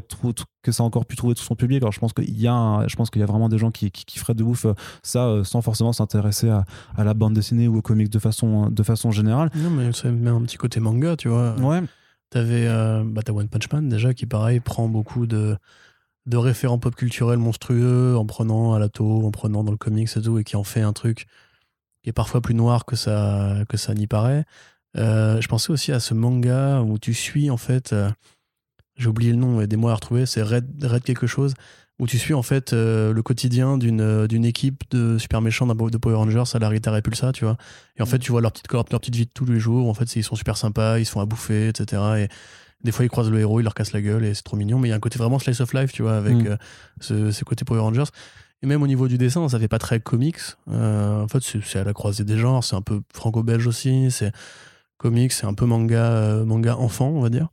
que ça a encore pu trouver tout son public. Alors je pense qu'il y a je pense qu'il y a vraiment des gens qui, qui, feraient de ouf euh, ça euh, sans forcément s'intéresser à, à, la bande dessinée ou aux comics de façon de façon générale. Non mais ça met un petit côté manga tu vois. Ouais. T'avais euh, bah, One Punch Man déjà qui pareil prend beaucoup de de référents pop culturels monstrueux en prenant à la en prenant dans le comics et tout et qui en fait un truc qui est parfois plus noir que ça que ça n'y paraît euh, je pensais aussi à ce manga où tu suis en fait, euh, j'ai oublié le nom, des mois à retrouver, c'est Red, Red quelque chose, où tu suis en fait euh, le quotidien d'une d'une équipe de super méchants de Power Rangers à la Rita Repulsa, tu vois. Et en fait, tu vois leur petite leur petite vie de tous les jours. En fait, ils sont super sympas, ils se font à bouffer, etc. Et des fois, ils croisent le héros, ils leur cassent la gueule et c'est trop mignon. Mais il y a un côté vraiment slice of life, tu vois, avec mm. ce, ce, côté Power Rangers. Et même au niveau du dessin, ça fait pas très comics. en fait, c'est à la croisée des genres. C'est un peu franco-belge aussi. C'est comics, c'est un peu manga, euh, manga enfant, on va dire.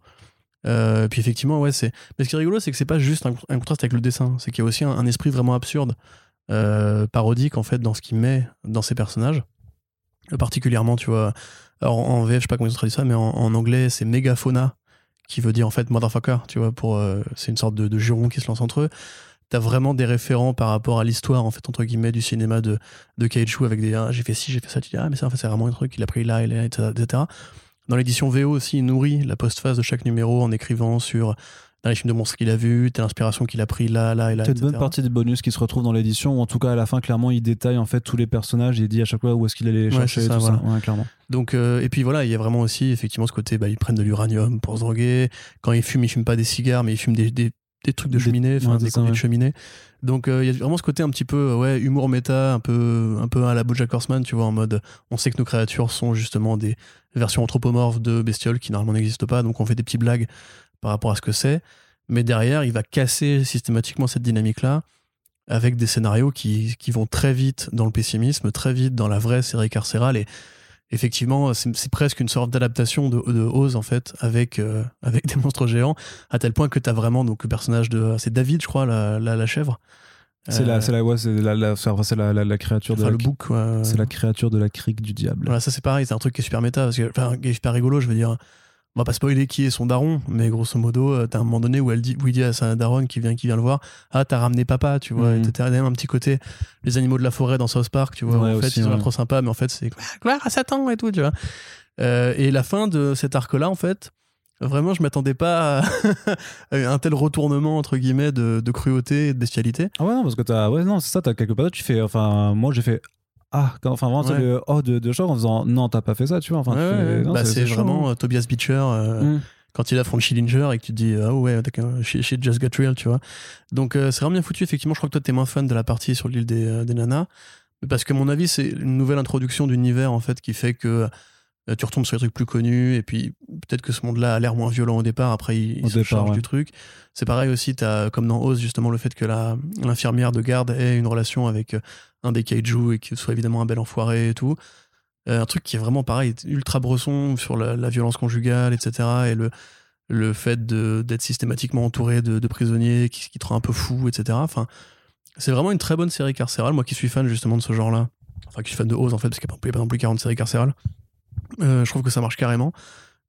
Euh, puis effectivement, ouais, c'est. Mais ce qui est rigolo, c'est que c'est pas juste un, contraste avec le dessin, c'est qu'il y a aussi un, esprit vraiment absurde, euh, parodique en fait, dans ce qu'il met dans ses personnages. particulièrement, tu vois. Alors en VF, je sais pas comment ils ont traduit ça, mais en, anglais, c'est Megafauna, qui veut dire en fait motherfucker, tu vois, pour. c'est une sorte de, de juron qui se lance entre eux t'as vraiment des référents par rapport à l'histoire en fait entre guillemets du cinéma de de Kaiju avec des ah, j'ai fait ci j'ai fait ça tu dis ah mais ça en fait c'est vraiment un truc qu'il a pris là et là etc dans l'édition VO aussi il nourrit la postface de chaque numéro en écrivant sur dans les films de monstres qu'il a vus, telle inspiration qu'il a pris là, là et là. C'est une bonne partie des bonus qui se retrouvent dans l'édition, ou en tout cas à la fin, clairement, il détaille en fait tous les personnages et il dit à chaque fois où est-ce qu'il allait les chercher et tout ça. clairement. Donc, euh, et puis voilà, il y a vraiment aussi effectivement ce côté, bah, ils prennent de l'uranium pour se droguer. Quand ils fument, ils fument pas des cigares, mais ils fument des, des, des trucs de cheminée, des, des de cheminée. Donc euh, il y a vraiment ce côté un petit peu euh, ouais humour méta, un peu un peu à la BoJack Horseman, tu vois, en mode on sait que nos créatures sont justement des versions anthropomorphes de bestioles qui normalement n'existent pas, donc on fait des petites blagues par rapport à ce que c'est. Mais derrière, il va casser systématiquement cette dynamique-là avec des scénarios qui, qui vont très vite dans le pessimisme, très vite dans la vraie série carcérale et effectivement, c'est presque une sorte d'adaptation de, de Oz, en fait, avec, euh, avec des monstres géants, à tel point que tu as vraiment donc, le personnage de. C'est David, je crois, la, la, chèvre. C'est la, la, ouais, la, la, la, créature de le bouc. C'est la créature de la crique du diable. Voilà, ça c'est pareil, c'est un truc qui est super méta, parce que, enfin, qui est super rigolo, je veux dire on va pas spoiler qui est son daron, mais grosso modo, euh, t'as un moment donné où elle dit, où il dit à sa daronne qui vient, qui vient le voir, ah t'as ramené papa, tu vois, mmh. t'as même un petit côté les animaux de la forêt dans South Park, tu vois, en fait ils ont l'air trop sympas, mais en fait c'est gloire à Satan et tout, tu vois. Euh, et la fin de cet arc-là, en fait, vraiment je m'attendais pas à un tel retournement entre guillemets de, de cruauté et de bestialité. Ah ouais non parce que t'as ouais non c'est ça t'as quelque part tu fais enfin moi j'ai fait ah enfin vraiment c'est le oh de, de choc en disant non t'as pas fait ça tu vois enfin bah, c'est vraiment euh, Tobias Beecher euh, mm. quand il a Frank Schillinger et que tu te dis ah ouais shit just got real tu vois. Donc euh, c'est vraiment bien foutu effectivement je crois que toi t'es moins fan de la partie sur l'île des, des nanas. Parce que mon avis c'est une nouvelle introduction d'univers en fait qui fait que tu retombes sur les trucs plus connus, et puis peut-être que ce monde-là a l'air moins violent au départ, après il, Au se départ, charge ouais. du truc. C'est pareil aussi, as, comme dans Oz, justement, le fait que la- l'infirmière de garde ait une relation avec euh, un des kaiju et qu'il soit évidemment un bel enfoiré et tout. Euh, un truc qui est vraiment pareil, ultra bresson sur la, la violence conjugale, etc. Et le, le fait de- d'être systématiquement entouré de, de prisonniers qui, qui te rend un peu fou, etc. Enfin, c'est vraiment une très bonne série carcérale. Moi qui suis fan justement de ce genre-là, enfin qui suis fan de Oz en fait, parce qu'il n'y a pas non plus 40 séries carcérales, euh, je trouve que ça marche carrément.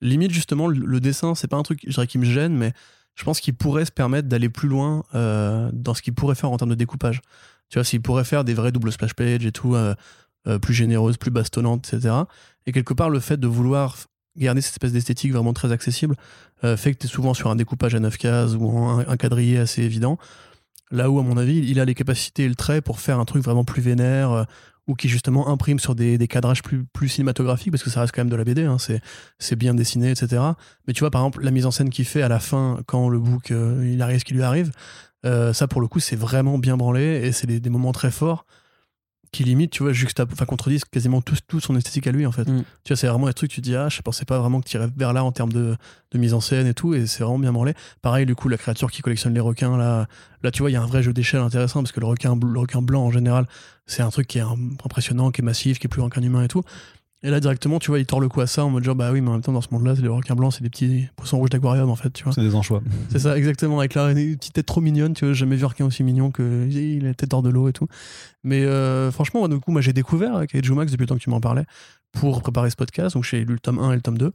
Limite, justement, le, dessin, c'est pas un truc, qui me gêne, mais je pense qu'il pourrait se permettre d'aller plus loin euh, dans ce qu'il pourrait faire en termes de découpage. Tu vois, s'il pourrait faire des vrais doubles splash pages et tout, euh, plus généreuses, plus bastonnantes, etc. Et quelque part, le fait de vouloir garder cette espèce d'esthétique vraiment très accessible fait que tu es souvent sur un découpage à 9 cases ou un, un quadrillé assez évident. Là où, à mon avis, il a les capacités et le trait pour faire un truc vraiment plus vénère euh, ou qui justement imprime sur des, des cadrages plus, cinématographiques parce que ça reste quand même de la BD, hein, c'est, bien dessiné, etc. Mais tu vois, par exemple, la mise en scène qu'il fait à la fin quand le book euh, il arrive ce qui lui arrive, euh, ça pour le coup, c'est vraiment bien branlé et c'est des moments très forts qui limite, tu vois, enfin, contredisent quasiment tout, tout son esthétique à lui en fait. Mm. Tu vois, c'est vraiment un truc, tu te dis, ah, je pensais pas vraiment que tu irais vers là en termes de, de mise en scène et tout, et c'est vraiment bien branlé. Pareil, du coup, la créature qui collectionne les requins, là, là tu vois, il y a un vrai jeu d'échelle intéressant parce que le requin, le requin blanc en général, c'est un truc qui est im- impressionnant, qui est massif, qui est plus grand qu'un humain et tout. Et là, directement, tu vois, il tord le à ça en mode genre, bah oui, mais en même temps, dans ce monde-là, c'est les requins blancs, c'est des petits poissons rouges d'aquarium en fait, tu vois. C'est des anchois. C'est ça, exactement, avec la une petite tête trop mignonne, tu vois, j'ai jamais vu un requin aussi mignon que il tête hors de l'eau et tout. Mais euh, franchement, moi, du coup, moi j'ai découvert avec Max depuis le temps que tu m'en parlais pour préparer ce podcast, donc j'ai lu le tome 1 et le tome 2.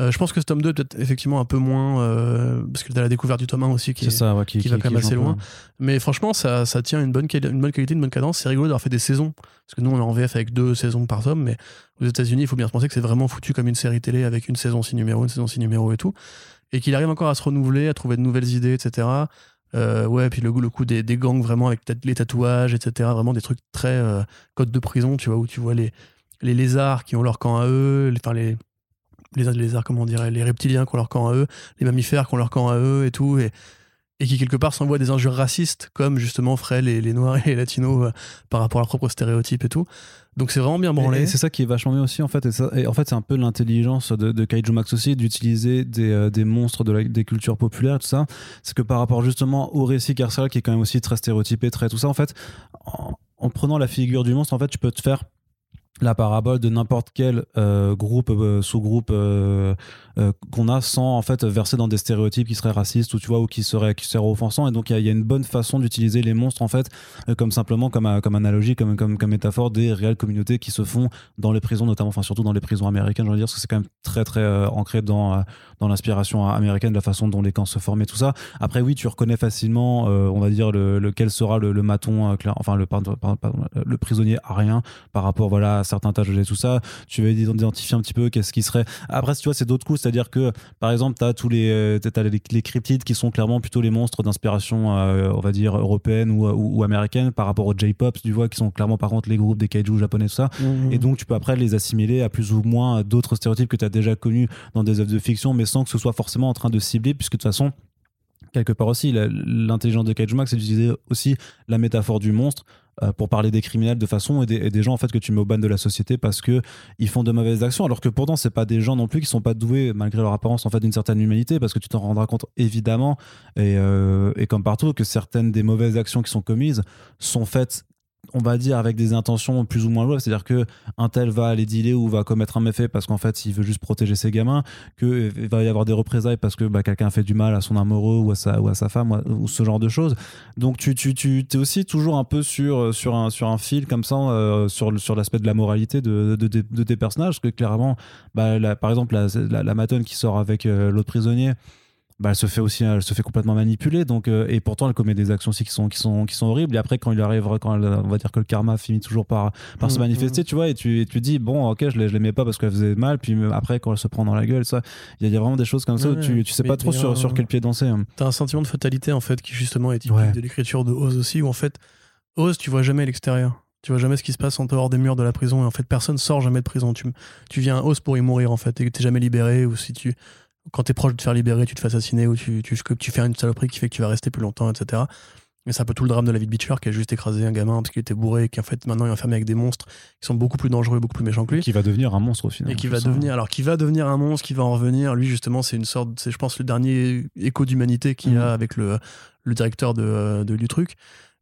Euh, je pense que ce tome 2 peut-être effectivement un peu moins, euh, parce que t'as la découverte du tome 1 aussi qui C'est est, ça, ouais, qui, qui va quand même assez loin. Mais franchement, ça, ça tient une bonne, quali- une bonne qualité, une bonne cadence. C'est rigolo d'avoir fait des saisons. Parce que nous, on est en VF avec deux saisons par tome. Mais aux États-Unis, il faut bien se penser que c'est vraiment foutu comme une série télé avec une saison 6 numéros, une saison 6 numéros et tout. Et qu'il arrive encore à se renouveler, à trouver de nouvelles idées, etc. Euh, ouais, puis le, coup des, des gangs vraiment avec les tatouages, etc. Vraiment des trucs très code de prison, tu vois, où tu vois les, les lézards qui ont leur camp à eux, les, enfin les, les lézards, comment on dirait, les reptiliens qui ont leur camp à eux, les mammifères qui ont leur camp à eux et tout. Et, et qui quelque part s'envoient des injures racistes comme justement feraient les, les noirs et les latinos euh, par rapport à leurs propres stéréotypes et tout. Donc c'est vraiment bien branlé. C'est ça qui est vachement bien aussi en fait. Et, en fait, c'est un peu l'intelligence de, Kaiju Max aussi d'utiliser des, euh, des monstres de des cultures populaires, tout ça. C'est que par rapport justement au récit carcéral qui est quand même aussi très stéréotypé, très tout ça, en fait, en, en prenant la figure du monstre, en fait, tu peux te faire la parabole de n'importe quel euh, groupe, euh, sous-groupe euh, qu'on a sans en fait verser dans des stéréotypes qui seraient racistes ou tu vois ou qui seraient qui seraient offensants. Et donc il y, a- une bonne façon d'utiliser les monstres en fait euh, comme simplement comme, euh, comme analogie comme, comme, comme métaphore des réelles communautés qui se font dans les prisons notamment enfin surtout dans les prisons américaines je veux dire parce que c'est quand même très très ancré dans dans l'inspiration américaine de la façon dont les camps se forment et tout ça. Après oui tu reconnais facilement on va dire le, lequel sera le, maton enfin le prisonnier arien par rapport voilà à certains tâches et tout ça. Tu vas identifier un petit peu qu'est-ce qui serait. Après tu vois c'est d'autres coups c'est à dire que par exemple tu as tous les euh, t'as les, les cryptides qui sont clairement plutôt les monstres d'inspiration euh, on va dire européenne ou, ou, ou américaine par rapport aux J-pop tu vois qui sont clairement par contre les groupes des kaiju japonais tout ça Mhm. et donc, tu peux après les assimiler à plus ou moins d'autres stéréotypes que tu as déjà connus dans des œuvres de fiction, mais sans que ce soit forcément en train de cibler, puisque de toute façon, quelque part aussi, l'intelligence de Kaiju Max, c'est d'utiliser aussi la métaphore du monstre pour parler des criminels de façon et des, gens en fait que tu mets au ban de la société parce que ils font de mauvaises actions. Alors que pourtant c'est pas des gens non plus qui sont pas doués malgré leur apparence en fait d'une certaine humanité parce que tu t'en rendras compte évidemment et, euh, et comme partout que certaines des mauvaises actions qui sont commises sont faites on va dire avec des intentions plus ou moins louables, c'est-à-dire que un tel va aller dealer ou va commettre un méfait parce qu'en fait il veut juste protéger ses gamins, que il va y avoir des représailles parce que bah, quelqu'un fait du mal à son amoureux ou à sa, ou à sa femme ou, ce genre de choses. Donc tu, tu, tu es aussi toujours un peu sur, sur, un, sur un fil comme ça euh, sur, sur l'aspect de la moralité de, de, tes personnages, parce que clairement, bah, par exemple la, la, matonne qui sort avec euh, l'autre prisonnier, bah, elle se fait aussi elle se fait complètement manipuler donc euh, et pourtant elle commet des actions aussi qui sont qui sont qui sont horribles et après quand il arrive quand elle- on va dire que le karma finit toujours par par se Mhm, manifester tu vois et tu et tu dis bon ok je l'ai- je l'aimais pas parce qu'elle faisait mal puis euh, après quand elle se prend dans la gueule ça il y, a- il y a vraiment des choses comme ça où tu, tu sais pas trop sur, un- sur quel pied danser hein. T'as un sentiment de fatalité en fait qui justement est typique Ouais. de l'écriture de Oz aussi, où en fait Oz tu vois jamais l'extérieur. Tu vois jamais ce qui se passe en dehors des murs de la prison et en fait personne sort jamais de prison. Tu, tu viens à Oz pour y mourir en fait et t'es jamais libéré ou si tu quand t'es proche de te faire libérer tu te fais assassiner ou tu, tu, que tu fais une saloperie qui fait que tu vas rester plus longtemps etc. Et c'est un peu tout le drame de la vie de Beecher qui a juste écrasé un gamin parce qu'il était bourré et qui en fait maintenant est enfermé avec des monstres qui sont beaucoup plus dangereux, beaucoup plus méchants que lui. Qui va devenir un monstre au final. Et qui va devenir, alors qui va devenir un monstre, qui va en revenir. Lui justement, c'est une sorte, c'est je pense le dernier écho d'humanité qu'il y a avec le, le directeur de, de, du truc.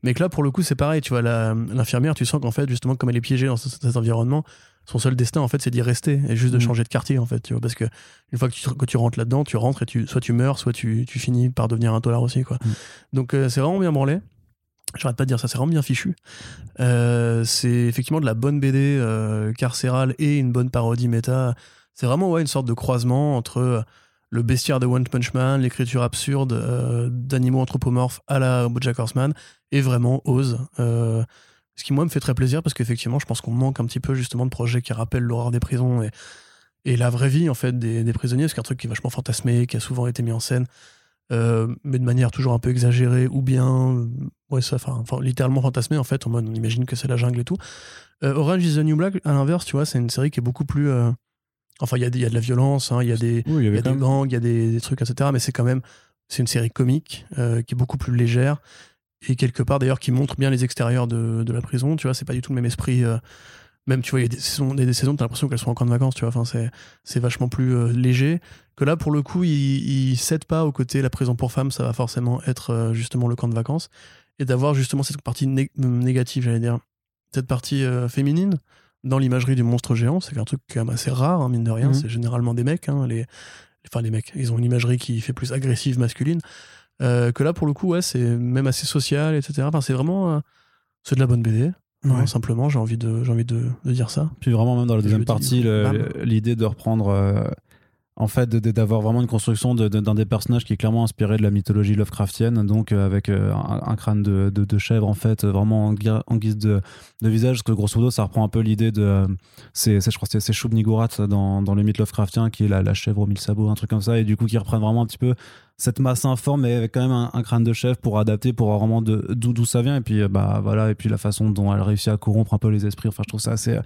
Mais que là, pour le coup, c'est pareil. Tu vois, l'infirmière, tu sens qu'en fait, justement, comme elle est piégée dans cet environnement, son seul destin, en fait, c'est d'y rester et juste de mm. changer de quartier, en fait. Tu vois, parce que une fois que tu, que tu rentres là-dedans, tu rentres et tu, soit tu meurs, soit tu, tu finis par devenir un dollar aussi, quoi. Mm. Donc, euh, c'est vraiment bien branlé. J'arrête pas de dire ça, c'est vraiment bien fichu. Euh, c'est effectivement de la bonne BD euh, carcérale et une bonne parodie méta. C'est vraiment ouais, une sorte de croisement entre le bestiaire de One Punch Man, l'écriture absurde d'animaux anthropomorphes à la Bojack Horseman, et vraiment Oz. Ce qui, moi, me fait très plaisir parce qu'effectivement, je pense qu'on manque un petit peu justement de projets qui rappellent l'horreur des prisons et, et la vraie vie, en fait, des, des prisonniers. C'est un truc qui est vachement fantasmé, qui a souvent été mis en scène, euh, mais de manière toujours un peu exagérée ou bien, ouais, ça, enfin, littéralement fantasmé, en fait, en mode on imagine que c'est la jungle et tout. Euh, Orange is the New Black, à l'inverse, tu vois, c'est une série qui est beaucoup plus. Euh, enfin, il y, y, a de la violence, hein, il y a des, y a des gangs, il y a des, des, trucs, etc. Mais c'est quand même. C'est une série comique qui est beaucoup plus légère et quelque part d'ailleurs qui montre bien les extérieurs de, de, la prison tu vois c'est pas du tout le même esprit euh, même tu vois il y a des saisons des, saisons t'as l'impression qu'elles sont en camp de vacances tu vois enfin c'est c'est vachement plus euh, léger que là pour le coup il, il cède pas au côté la prison pour femmes ça va forcément être euh, justement le camp de vacances et d'avoir justement cette partie négative j'allais dire cette partie féminine dans l'imagerie du monstre géant c'est un truc quand même assez rare hein, mine de rien mmh. c'est généralement des mecs hein, les enfin les mecs ils ont une imagerie qui fait plus agressive masculine euh, que là, pour le coup, ouais, c'est même assez social, etc. Enfin, c'est vraiment. Euh, c'est de la bonne BD. simplement, j'ai envie, de, j'ai envie de, dire ça. Puis vraiment, même dans la deuxième partie, l'idée de reprendre. Euh, en fait, d'avoir vraiment une construction d'un des personnages qui est clairement inspiré de la mythologie Lovecraftienne, donc avec un, crâne de, chèvre, en fait, vraiment en, guise de, visage, parce que grosso modo, ça reprend un peu l'idée de. c'est je crois que c'est Shub Nigurat dans, dans le mythe Lovecraftien, qui est la, la chèvre aux mille sabots, un truc comme ça, et du coup, qui reprend vraiment un petit peu cette masse informe mais avec quand même un, crâne de chef pour adapter pour vraiment d'où ça vient. Et puis euh, bah voilà. Et puis la façon dont elle réussit à corrompre un peu les esprits. Enfin je trouve ça assez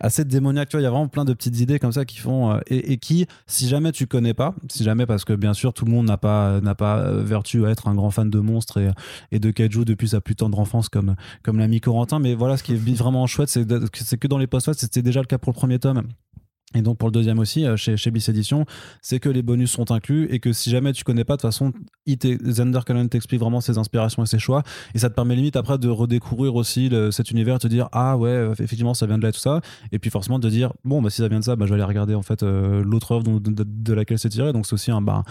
assez démoniaque. Tu vois il y a vraiment plein de petites idées comme ça qui font euh, et, qui si jamais tu connais pas si jamais parce que bien sûr tout le monde n'a pas n'a pas euh, vertu à être un grand fan de monstres et, et de kaiju depuis sa plus tendre enfance comme comme l'ami Corentin. Mais voilà ce qui est vraiment chouette c'est que dans les post c'était déjà le cas pour le premier tome et donc pour le deuxième aussi, euh, chez, chez Edition, c'est que les bonus sont inclus et que si jamais tu connais pas, de toute façon, Zender t'explique vraiment ses inspirations et ses choix. Et ça te permet limite après de redécouvrir aussi cet univers, te dire ah ouais, euh, effectivement ça vient de là et tout ça. Et puis forcément de dire bon, bah si ça vient de ça, bah, je vais aller regarder en fait euh, l'autre œuvre de, laquelle c'est tiré. Donc c'est aussi un, bah,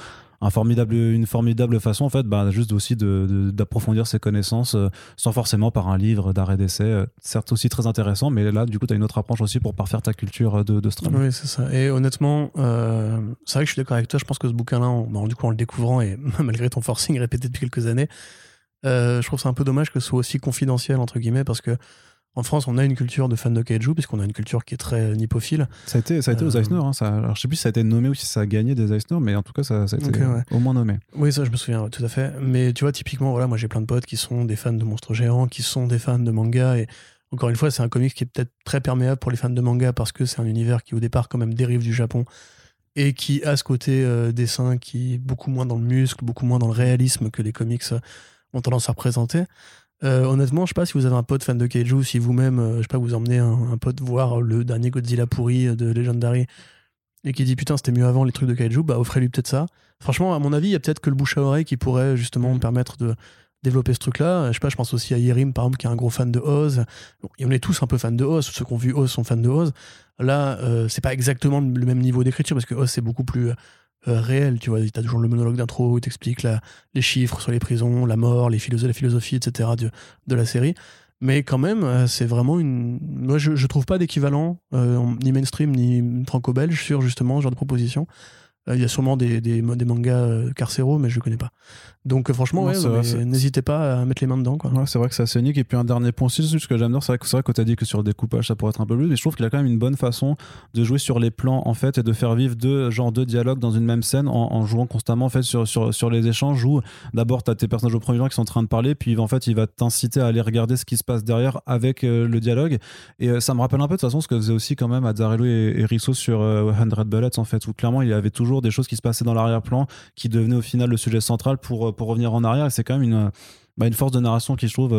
formidable, une formidable façon en fait bah, juste aussi d'approfondir ses connaissances euh, sans forcément par un livre d'arrêt d'essai euh, certes aussi très intéressant mais là du coup tu as une autre approche aussi pour parfaire ta culture euh, de, de oui c'est ça. Et honnêtement c'est vrai que je suis d'accord avec toi. Je pense que ce bouquin là bah, du coup en le découvrant et malgré ton forcing répété depuis quelques années je trouve c'est un peu dommage que ce soit aussi confidentiel entre guillemets parce que en France, on a une culture de fans de kaiju, puisqu'on a une culture qui est très nippophile. Ça a été, ça a été aux euh, Eisner. Hein, ça, alors, je sais plus si ça a été nommé ou si ça a gagné des Eisner, mais en tout cas, ça, a été au moins nommé. Oui, ça, je me souviens, tout à fait. Mais tu vois, typiquement, voilà, moi j'ai plein de potes qui sont des fans de monstres géants, qui sont des fans de manga. Et encore une fois, c'est un comics qui est peut-être très perméable pour les fans de manga parce que c'est un univers qui, au départ, quand même dérive du Japon et qui a ce côté euh, dessin qui est beaucoup moins dans le muscle, beaucoup moins dans le réalisme que les comics euh, ont tendance à représenter. Euh, honnêtement, je sais pas si vous avez un pote fan de Kaiju, si vous-même, euh, je sais pas, vous emmenez un, pote voir le dernier Godzilla pourri de Legendary et qui dit putain c'était mieux avant les trucs de Kaiju, bah offrez-lui peut-être ça. Franchement, à mon avis, il y a peut-être que le bouche à oreille qui pourrait justement me mm. permettre de développer ce truc-là. Je sais pas, je pense aussi à Yerim par exemple qui est un gros fan de Oz. on est tous un peu fans de Oz, ceux qui ont vu Oz sont fans de Oz. Là, euh, c'est pas exactement le même niveau d'écriture parce que Oz c'est beaucoup plus euh, réel. Tu vois, tu as toujours le monologue d'intro où il t'explique les chiffres sur les prisons, la mort, les philosophies, la philosophie, etc. De, la série. Mais quand même, euh, c'est vraiment une. Moi, je, je trouve pas d'équivalent, euh, ni mainstream, ni franco-belge, sur justement ce genre de proposition. Il y a sûrement des, des, des mangas carcéraux, mais je ne connais pas. Donc franchement, n'hésitez pas à mettre les mains dedans. Ouais, c'est vrai que c'est assez unique. Et puis un dernier point aussi, ce que j'adore, c'est vrai que, vrai que tu as dit que sur le découpage, ça pourrait être un peu plus, mais je trouve qu'il a quand même une bonne façon de jouer sur les plans en fait et de faire vivre deux genres de dialogues dans une même scène en, jouant constamment en fait sur, sur, sur les échanges où d'abord tu as tes personnages au premier plan qui sont en train de parler, puis en fait il va t'inciter à aller regarder ce qui se passe derrière avec euh, le dialogue. Et euh, ça me rappelle un peu de toute façon ce que faisait aussi quand même Azzarello et, et Risso sur 100 euh, Bullets en fait, où clairement il y avait toujours des choses qui se passaient dans l'arrière-plan qui devenaient au final le sujet central pour, pour revenir en arrière c'est quand même une bah, une force de narration qui, je trouve,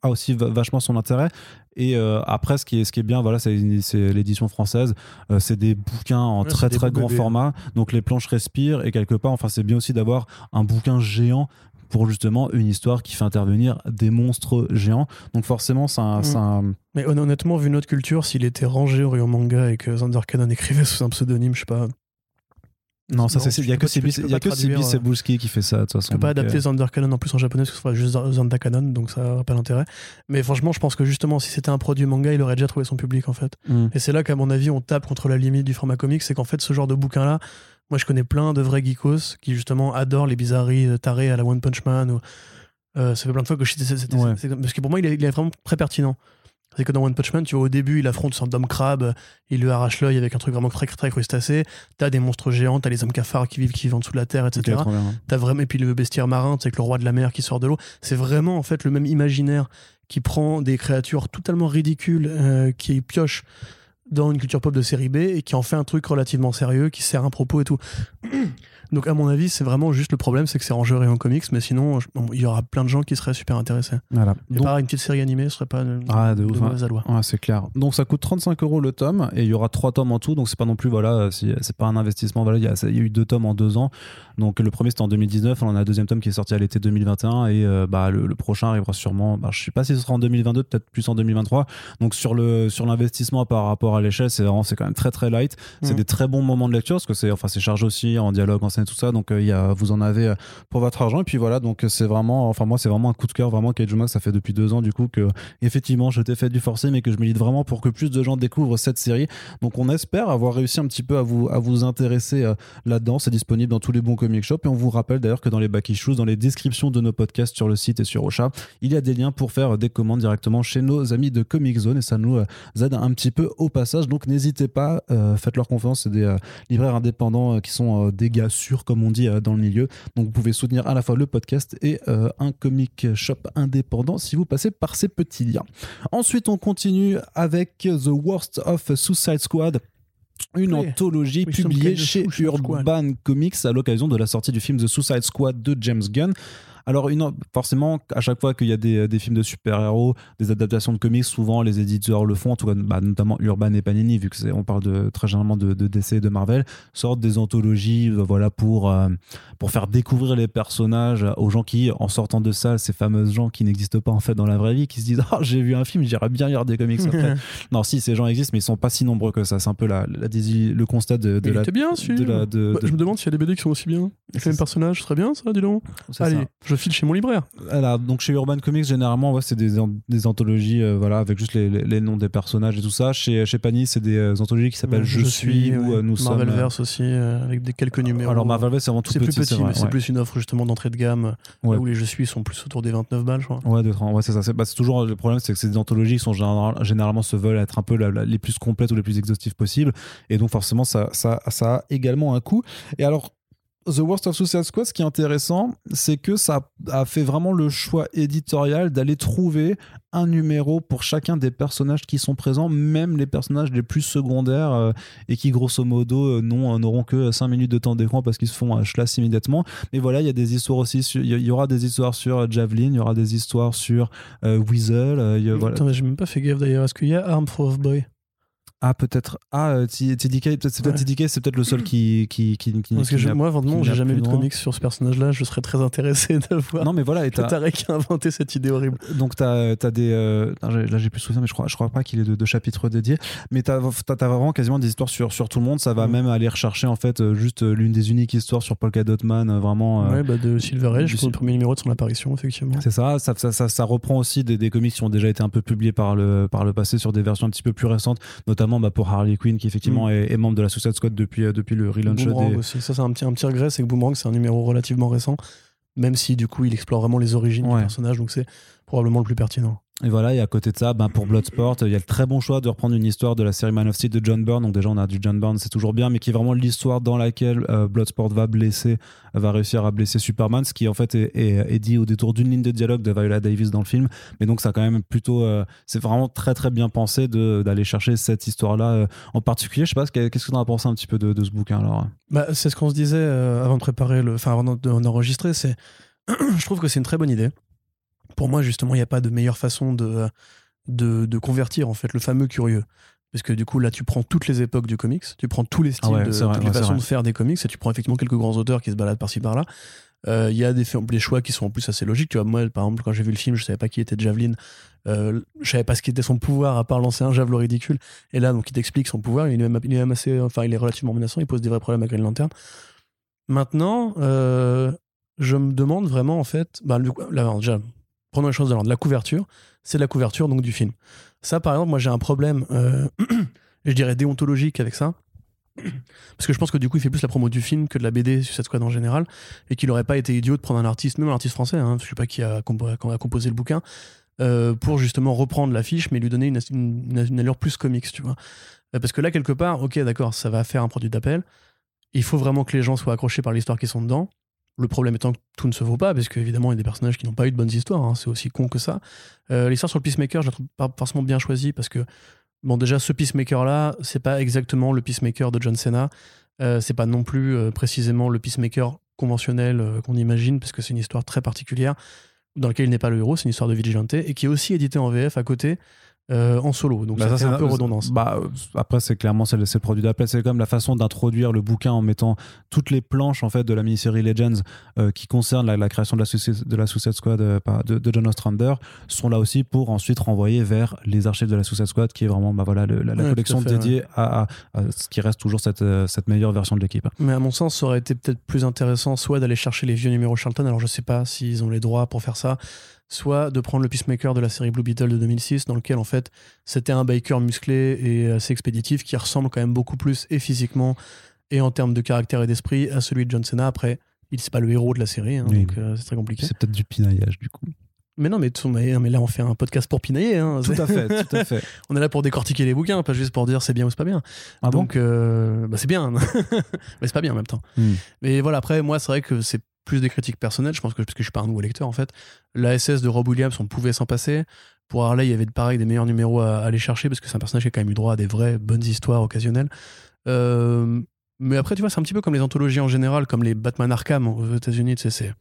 a aussi vachement son intérêt. Et après, ce qui est, ce qui est bien, voilà, c'est l'édition française. c'est des bouquins en très très grand format. Donc les planches respirent et quelque part, enfin, c'est bien aussi d'avoir un bouquin géant pour justement une histoire qui fait intervenir des monstres géants. Donc forcément, ça, mm. Mais honnêtement, vu notre culture, s'il était rangé au rayon manga et que Zander Cannon écrivait sous un pseudonyme, je sais pas. Non, ça c'est il y a que Sibis Sebulski qui fait ça de toute façon. Tu peux pas adapter Zander Cannon en plus en japonais parce que ce sera juste Zander Cannon donc ça n'a pas d'intérêt. Mais franchement, je pense que justement si c'était un produit manga, il aurait déjà trouvé son public en fait. Mm. Et c'est là qu'à mon avis, on tape contre la limite du format comics, c'est qu'en fait ce genre de bouquin là, moi, je connais plein de vrais geekos qui, justement, adorent les bizarreries euh, tarées à la One Punch Man. Ou, euh, ça fait plein de fois que je Parce que pour moi, il est, vraiment très pertinent. C'est que dans One Punch Man, tu vois, au début, il affronte son homme crabe, il lui arrache l'œil avec un truc vraiment très, très crustacé. T'as des monstres géants, t'as les hommes cafards qui vivent, qui vivent en dessous de la terre, etc. t'as vraiment, et puis le bestiaire marin, c'est le roi de la mer qui sort de l'eau. C'est vraiment, en fait, le même imaginaire qui prend des créatures totalement ridicules, euh, qui pioche dans une culture pop de série B et qui en fait un truc relativement sérieux, qui sert un propos et tout. Donc à mon avis, c'est vraiment juste le problème, c'est que c'est rangé en comics, mais sinon, il y aura plein de gens qui seraient super intéressés. Voilà. Et Donc, une petite série animée, ce serait pas de, ah, de, ouf, hein. c'est clair. Donc ça coûte 35 euros le tome, et il y aura trois tomes en tout, donc c'est pas non plus, voilà, c'est pas un investissement. Voilà, il y, a, il y, a, eu deux tomes en deux ans. Donc le premier c'était en 2019, on a un deuxième tome qui est sorti à l'été 2021, et euh, bah, le, prochain arrivera sûrement, bah, je sais pas si ce sera en 2022, peut-être plus en 2023. Donc sur le sur l'investissement par rapport à l'échelle, c'est c'est quand même très très light. C'est mmh. des très bons moments de lecture, parce que c'est enfin, chargé aussi en dialogue, en et tout ça, donc euh, y a vous en avez euh, pour votre argent. Et puis voilà, donc c'est vraiment, enfin moi c'est vraiment un coup de cœur, vraiment Cage Max, ça fait depuis deux ans du coup que effectivement je t'ai fait du forcé, mais que je milite vraiment pour que plus de gens découvrent cette série. Donc on espère avoir réussi un petit peu à vous, à vous intéresser euh, là-dedans. C'est disponible dans tous les bons comic shops. Et on vous rappelle d'ailleurs que dans les back issues, dans les descriptions de nos podcasts sur le site et sur Ocha, il y a des liens pour faire des commandes directement chez nos amis de Comic Zone et ça nous euh, aide un petit peu au passage. Donc n'hésitez pas, faites leur confiance. C'est des libraires indépendants qui sont des gars sûrs, comme on dit dans le milieu. Donc vous pouvez soutenir à la fois le podcast et euh, un comic shop indépendant si vous passez par ces petits liens. Ensuite, on continue avec The Worst of Suicide Squad une anthologie publiée chez Urban Comics à l'occasion de la sortie du film The Suicide Squad de James Gunn. Alors, une, forcément, à chaque fois qu'il y a des, des films de super-héros, des adaptations de comics, souvent les éditeurs le font, en tout cas, bah, notamment Urban et Panini, vu que on parle de, très généralement de, de, DC et de Marvel, sortent des anthologies euh, voilà, pour, euh, pour faire découvrir les personnages aux gens qui, en sortant de ça, ces fameuses gens qui n'existent pas en fait dans la vraie vie, qui se disent Ah, j'ai vu un film, j'irais bien lire des comics après. non, si, ces gens existent, mais ils sont pas si nombreux que ça. C'est un peu la, la, le constat de, de la. bien, de la, bah, Je me demande s'il y a des BD qui sont aussi bien. Les mêmes personnages, ce serait bien ça, dis donc. Allez, je file chez mon libraire. Voilà, donc chez Urban Comics, généralement, ouais, c'est des, des, anthologies euh, voilà, avec juste les, les, noms des personnages et tout ça. Chez, chez Panini, c'est des euh, anthologies qui s'appellent Je, suis ou euh, Nous sommes. Marvelverse aussi, avec des quelques numéros. Alors Marvelverse, c'est avant tout petit. C'est plus petit, mais c'est plus une offre justement d'entrée de gamme où les Je suis sont plus autour des 29 balles, je crois. Ouais, ouais c'est ça. C'est bah, toujours le problème, c'est que c'est des anthologies qui sont généralement se veulent être un peu les plus complètes ou les plus exhaustives possibles. Et donc, forcément, ça, ça, ça a également un coût. Et alors, The Worst of Suicide Squad, ce qui est intéressant, c'est que ça a fait vraiment le choix éditorial d'aller trouver un numéro pour chacun des personnages qui sont présents, même les personnages les plus secondaires euh, et qui, grosso modo, euh, n'auront que 5 minutes de temps d'écran parce qu'ils se font schlass immédiatement. Mais voilà, il y a des histoires aussi. Il y, aura des histoires sur Javelin, il y aura des histoires sur euh, Weasel. Y voilà. Attends, j'ai même pas fait gaffe d'ailleurs. Est-ce qu'il y a Arm of Boy? Ah, peut-être. Ah, euh, TDK, peut-être, c'est peut-être TDK, c'est peut-être le seul qui. qui, qui, Parce que moi, vraiment, j'ai jamais lu de comics sur ce personnage-là. Je serais très intéressé de voir. Non, mais voilà. Et Tarek a inventé cette idée horrible. Donc, t'as as des. Euh, là, j'ai plus souvenir, mais je crois, je crois pas qu'il ait de, chapitres dédiés. Mais t'as as, vraiment quasiment des histoires sur, sur tout le monde. Ça va même aller rechercher, en fait, euh, juste l'une des uniques histoires sur Polka Dot Man, vraiment. ouais, bah, de Silver Age, le premier numéro de son apparition, effectivement. C'est ça ça, ça ça, reprend aussi des, des, comics qui ont déjà été un peu publiés par le, par le passé sur des versions un petit peu plus récentes, notamment bah, pour Harley Quinn qui effectivement mm. est, membre de la Suicide Squad depuis, euh, depuis le relaunch des... aussi. Ça, c'est un petit, un petit regret, c'est que Boomerang, c'est un numéro relativement récent, même si du coup, il explore vraiment les origines du personnage, donc c'est probablement le plus pertinent. Et voilà, et à côté de ça, ben pour Bloodsport, il y a le très bon choix de reprendre une histoire de la série Man of Steel de John Byrne. Donc déjà, on a du John Byrne, c'est toujours bien, mais qui est vraiment l'histoire dans laquelle euh, Bloodsport va blesser, va réussir à blesser Superman, ce qui en fait est, dit au détour d'une ligne de dialogue de Viola Davis dans le film. Mais donc ça quand même plutôt, euh, c'est vraiment très très bien pensé d'aller chercher cette histoire-là euh, en particulier. Je sais pas, qu'est-ce que tu en as pensé un petit peu de, ce bouquin alors bah, C'est ce qu'on se disait avant de préparer, le, enfin avant d'enregistrer, c'est, je trouve que c'est une très bonne idée pour moi, justement, il n'y a pas de meilleure façon de, de, de convertir en fait le fameux curieux. Parce que du coup, là, tu prends toutes les époques du comics, tu prends tous les styles, Ah ouais, de, vrai, toutes les ouais, façons de faire des comics, et tu prends effectivement quelques grands auteurs qui se baladent par-ci par-là. Euh, Il y a des, des choix qui sont en plus assez logiques. Tu vois, moi, par exemple, quand j'ai vu le film, je savais pas qui était Javelin. Euh, je savais pas ce qu'était son pouvoir à part lancer un javelot ridicule. Et là, donc, il t'explique son pouvoir. Il est, même, il est même assez, enfin, il est relativement menaçant. Il pose des vrais problèmes à Green Lantern. Maintenant, euh, je me demande vraiment, en fait, bah, là, déjà, prenons les choses de l'ordre. La couverture, c'est la couverture donc du film. Ça, par exemple, moi, j'ai un problème, euh, je dirais déontologique avec ça. Parce que je pense que du coup, il fait plus la promo du film que de la BD sur cette squad en général, et qu'il aurait pas été idiot de prendre un artiste, même un artiste français, hein, je sais pas qui a, composé le bouquin, euh, pour justement reprendre l'affiche, mais lui donner une allure plus comics, tu vois. Euh, Parce que là, quelque part, ok, d'accord, ça va faire un produit d'appel. Il faut vraiment que les gens soient accrochés par l'histoire qui sont dedans. Le problème étant que tout ne se vaut pas, parce qu'évidemment, il y a des personnages qui n'ont pas eu de bonnes histoires, hein, c'est aussi con que ça. Euh, l'histoire sur le Peacemaker, je la trouve pas forcément bien choisie, parce que, bon, déjà, ce Peacemaker-là, c'est pas exactement le Peacemaker de John Cena. Euh, c'est pas non plus euh, précisément le Peacemaker conventionnel euh, qu'on imagine, parce que c'est une histoire très particulière, dans laquelle il n'est pas le héros, c'est une histoire de vigilante, et qui est aussi éditée en VF à côté, euh, en solo. Donc Bah, ça, fait un c'est- peu redondance. Bah, euh, après, c'est clairement c'est le, c'est le produit d'appel. C'est comme la façon d'introduire le bouquin en mettant toutes les planches en fait de la mini-série Legends euh, qui concernent la, la création de la, de la Suicide Squad euh, de, de John Ostrander sont là aussi pour ensuite renvoyer vers les archives de la Suicide Squad qui est vraiment bah, voilà, le- la, la Ouais, collection tout à fait, dédiée à, à- à ce qui reste toujours cette, cette meilleure version de l'équipe. Mais à mon sens, ça aurait été peut-être plus intéressant soit d'aller chercher les vieux numéros Charlton, alors je sais pas s'ils ont les droits pour faire ça, soit de prendre le Peacemaker de la série Blue Beetle de 2006, dans lequel en fait c'était un biker musclé et assez expéditif qui ressemble quand même beaucoup plus et physiquement et en termes de caractère et d'esprit à celui de John Cena. Après, il c'est pas le héros de la série, hein, Oui. donc euh, c'est très compliqué. C'est peut-être du pinaillage du coup. Mais non, mais, tout- mais, mais là on fait un podcast pour pinailler. hein. Tout à fait, tout à fait. On est là pour décortiquer les bouquins, pas juste pour dire c'est bien ou c'est pas bien. Ah bon? Donc, euh, bah, c'est bien, mais c'est pas bien en même temps. Hmm. Mais voilà, après, moi, c'est vrai que c'est plus des critiques personnelles, je pense que parce que je suis pas un nouveau lecteur en fait. La SS de Rob Williams, on pouvait s'en passer. Pour Harley, il y avait pareil des meilleurs numéros à, à aller chercher parce que c'est un personnage qui a quand même eu droit à des vraies bonnes histoires occasionnelles. Euh, mais après, tu vois, c'est un petit peu comme les anthologies en général, comme les Batman Arkham aux États-Unis, tu sais, c'est.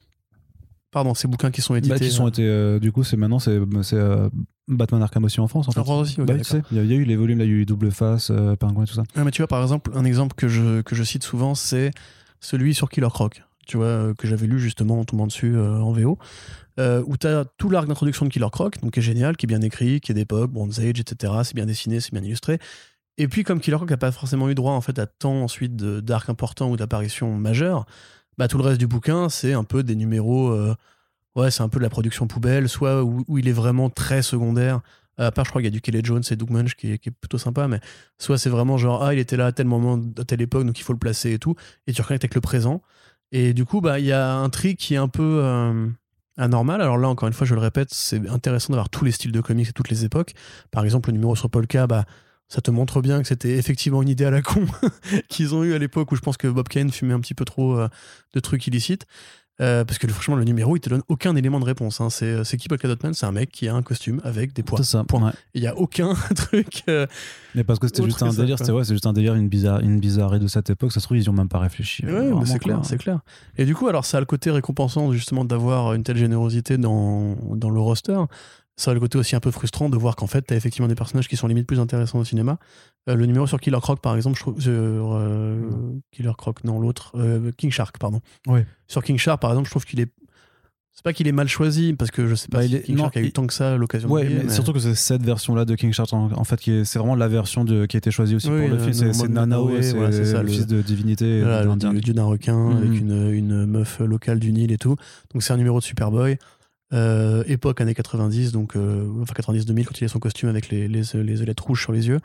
Pardon, ces bouquins qui sont édités. Bah, qui sont euh, été, euh, du coup, c'est maintenant, c'est euh, Batman Arkham aussi en France. En France aussi, ok, Bah, tu d'accord. sais, il y, a- il y a eu les volumes, là, il y a eu Double Face, euh, Pingouin et tout ça. Mais tu vois, par exemple, un exemple que je, que je cite souvent, c'est celui sur Killer Croc, tu vois, euh, que j'avais lu justement en tombant dessus euh, en VO, euh, où tu as tout l'arc d'introduction de Killer Croc, donc qui est génial, qui est bien écrit, qui est d'époque, Bronze Age, etc. C'est bien dessiné, c'est bien illustré. Et puis, comme Killer Croc n'a pas forcément eu droit en fait à tant ensuite d'arcs importants ou d'apparitions majeures, bah, tout le reste du bouquin, c'est un peu des numéros. ouais, c'est un peu de la production poubelle, soit où, où il est vraiment très secondaire. À part, je crois qu'il y a du Kelly Jones et Doug Munch qui est, qui est plutôt sympa, mais soit c'est vraiment genre, ah, il était là à tel moment, à telle époque, donc il faut le placer et tout, et tu reconnectes avec le présent. Et du coup, bah, il y a un trick qui est un peu euh, anormal. Alors là, encore une fois, je le répète, c'est intéressant d'avoir tous les styles de comics et toutes les époques. Par exemple, le numéro sur Polka, bah, ça te montre bien que c'était effectivement une idée à la con qu'ils ont eu à l'époque où je pense que Bob Kane fumait un petit peu trop euh, de trucs illicites. Euh, parce que franchement, le numéro, il te donne aucun élément de réponse. hein. C'est c'est qui Polka Dot Man C'est un mec qui a un costume avec des poids. C'est ça. Point. ouais. Il n'y a aucun truc. euh, Mais parce que c'était juste un délire, c'est ouais, c'est juste un délire, une, bizarre, une bizarrerie de cette époque. Ça se trouve, ils n'y ont même pas réfléchi. Ouais, euh, mais c'est clair, c'est clair. Et du coup, alors ça a le côté récompensant justement d'avoir une telle générosité dans, dans le roster. Ça a le côté aussi un peu frustrant de voir qu'en fait, t'as effectivement des personnages qui sont limite plus intéressants au cinéma. Euh, le numéro sur Killer Croc, par exemple, je trouve. sur, euh, Killer Croc, non, l'autre. euh, King Shark, pardon. Sur King Shark, par exemple, je trouve qu'il est. C'est pas qu'il est mal choisi, parce que je sais pas Bah, si il est- King non, Shark a eu il- tant que ça l'occasion Ouais, de briller, mais surtout que c'est cette version-là de King Shark en, en fait qui est, c'est vraiment la version de, qui a été choisie aussi Oui, pour le euh, film. C'est, Nanao, c'est, voilà, c'est ça, le fils de divinité Voilà, le, dieu d'un requin avec Mhm. une, une meuf locale du Nil et tout. Donc c'est un numéro de Superboy. Euh, époque années 90, donc euh, enfin 90-2000 quand il a son costume avec les, les, les ailettes rouges sur les yeux.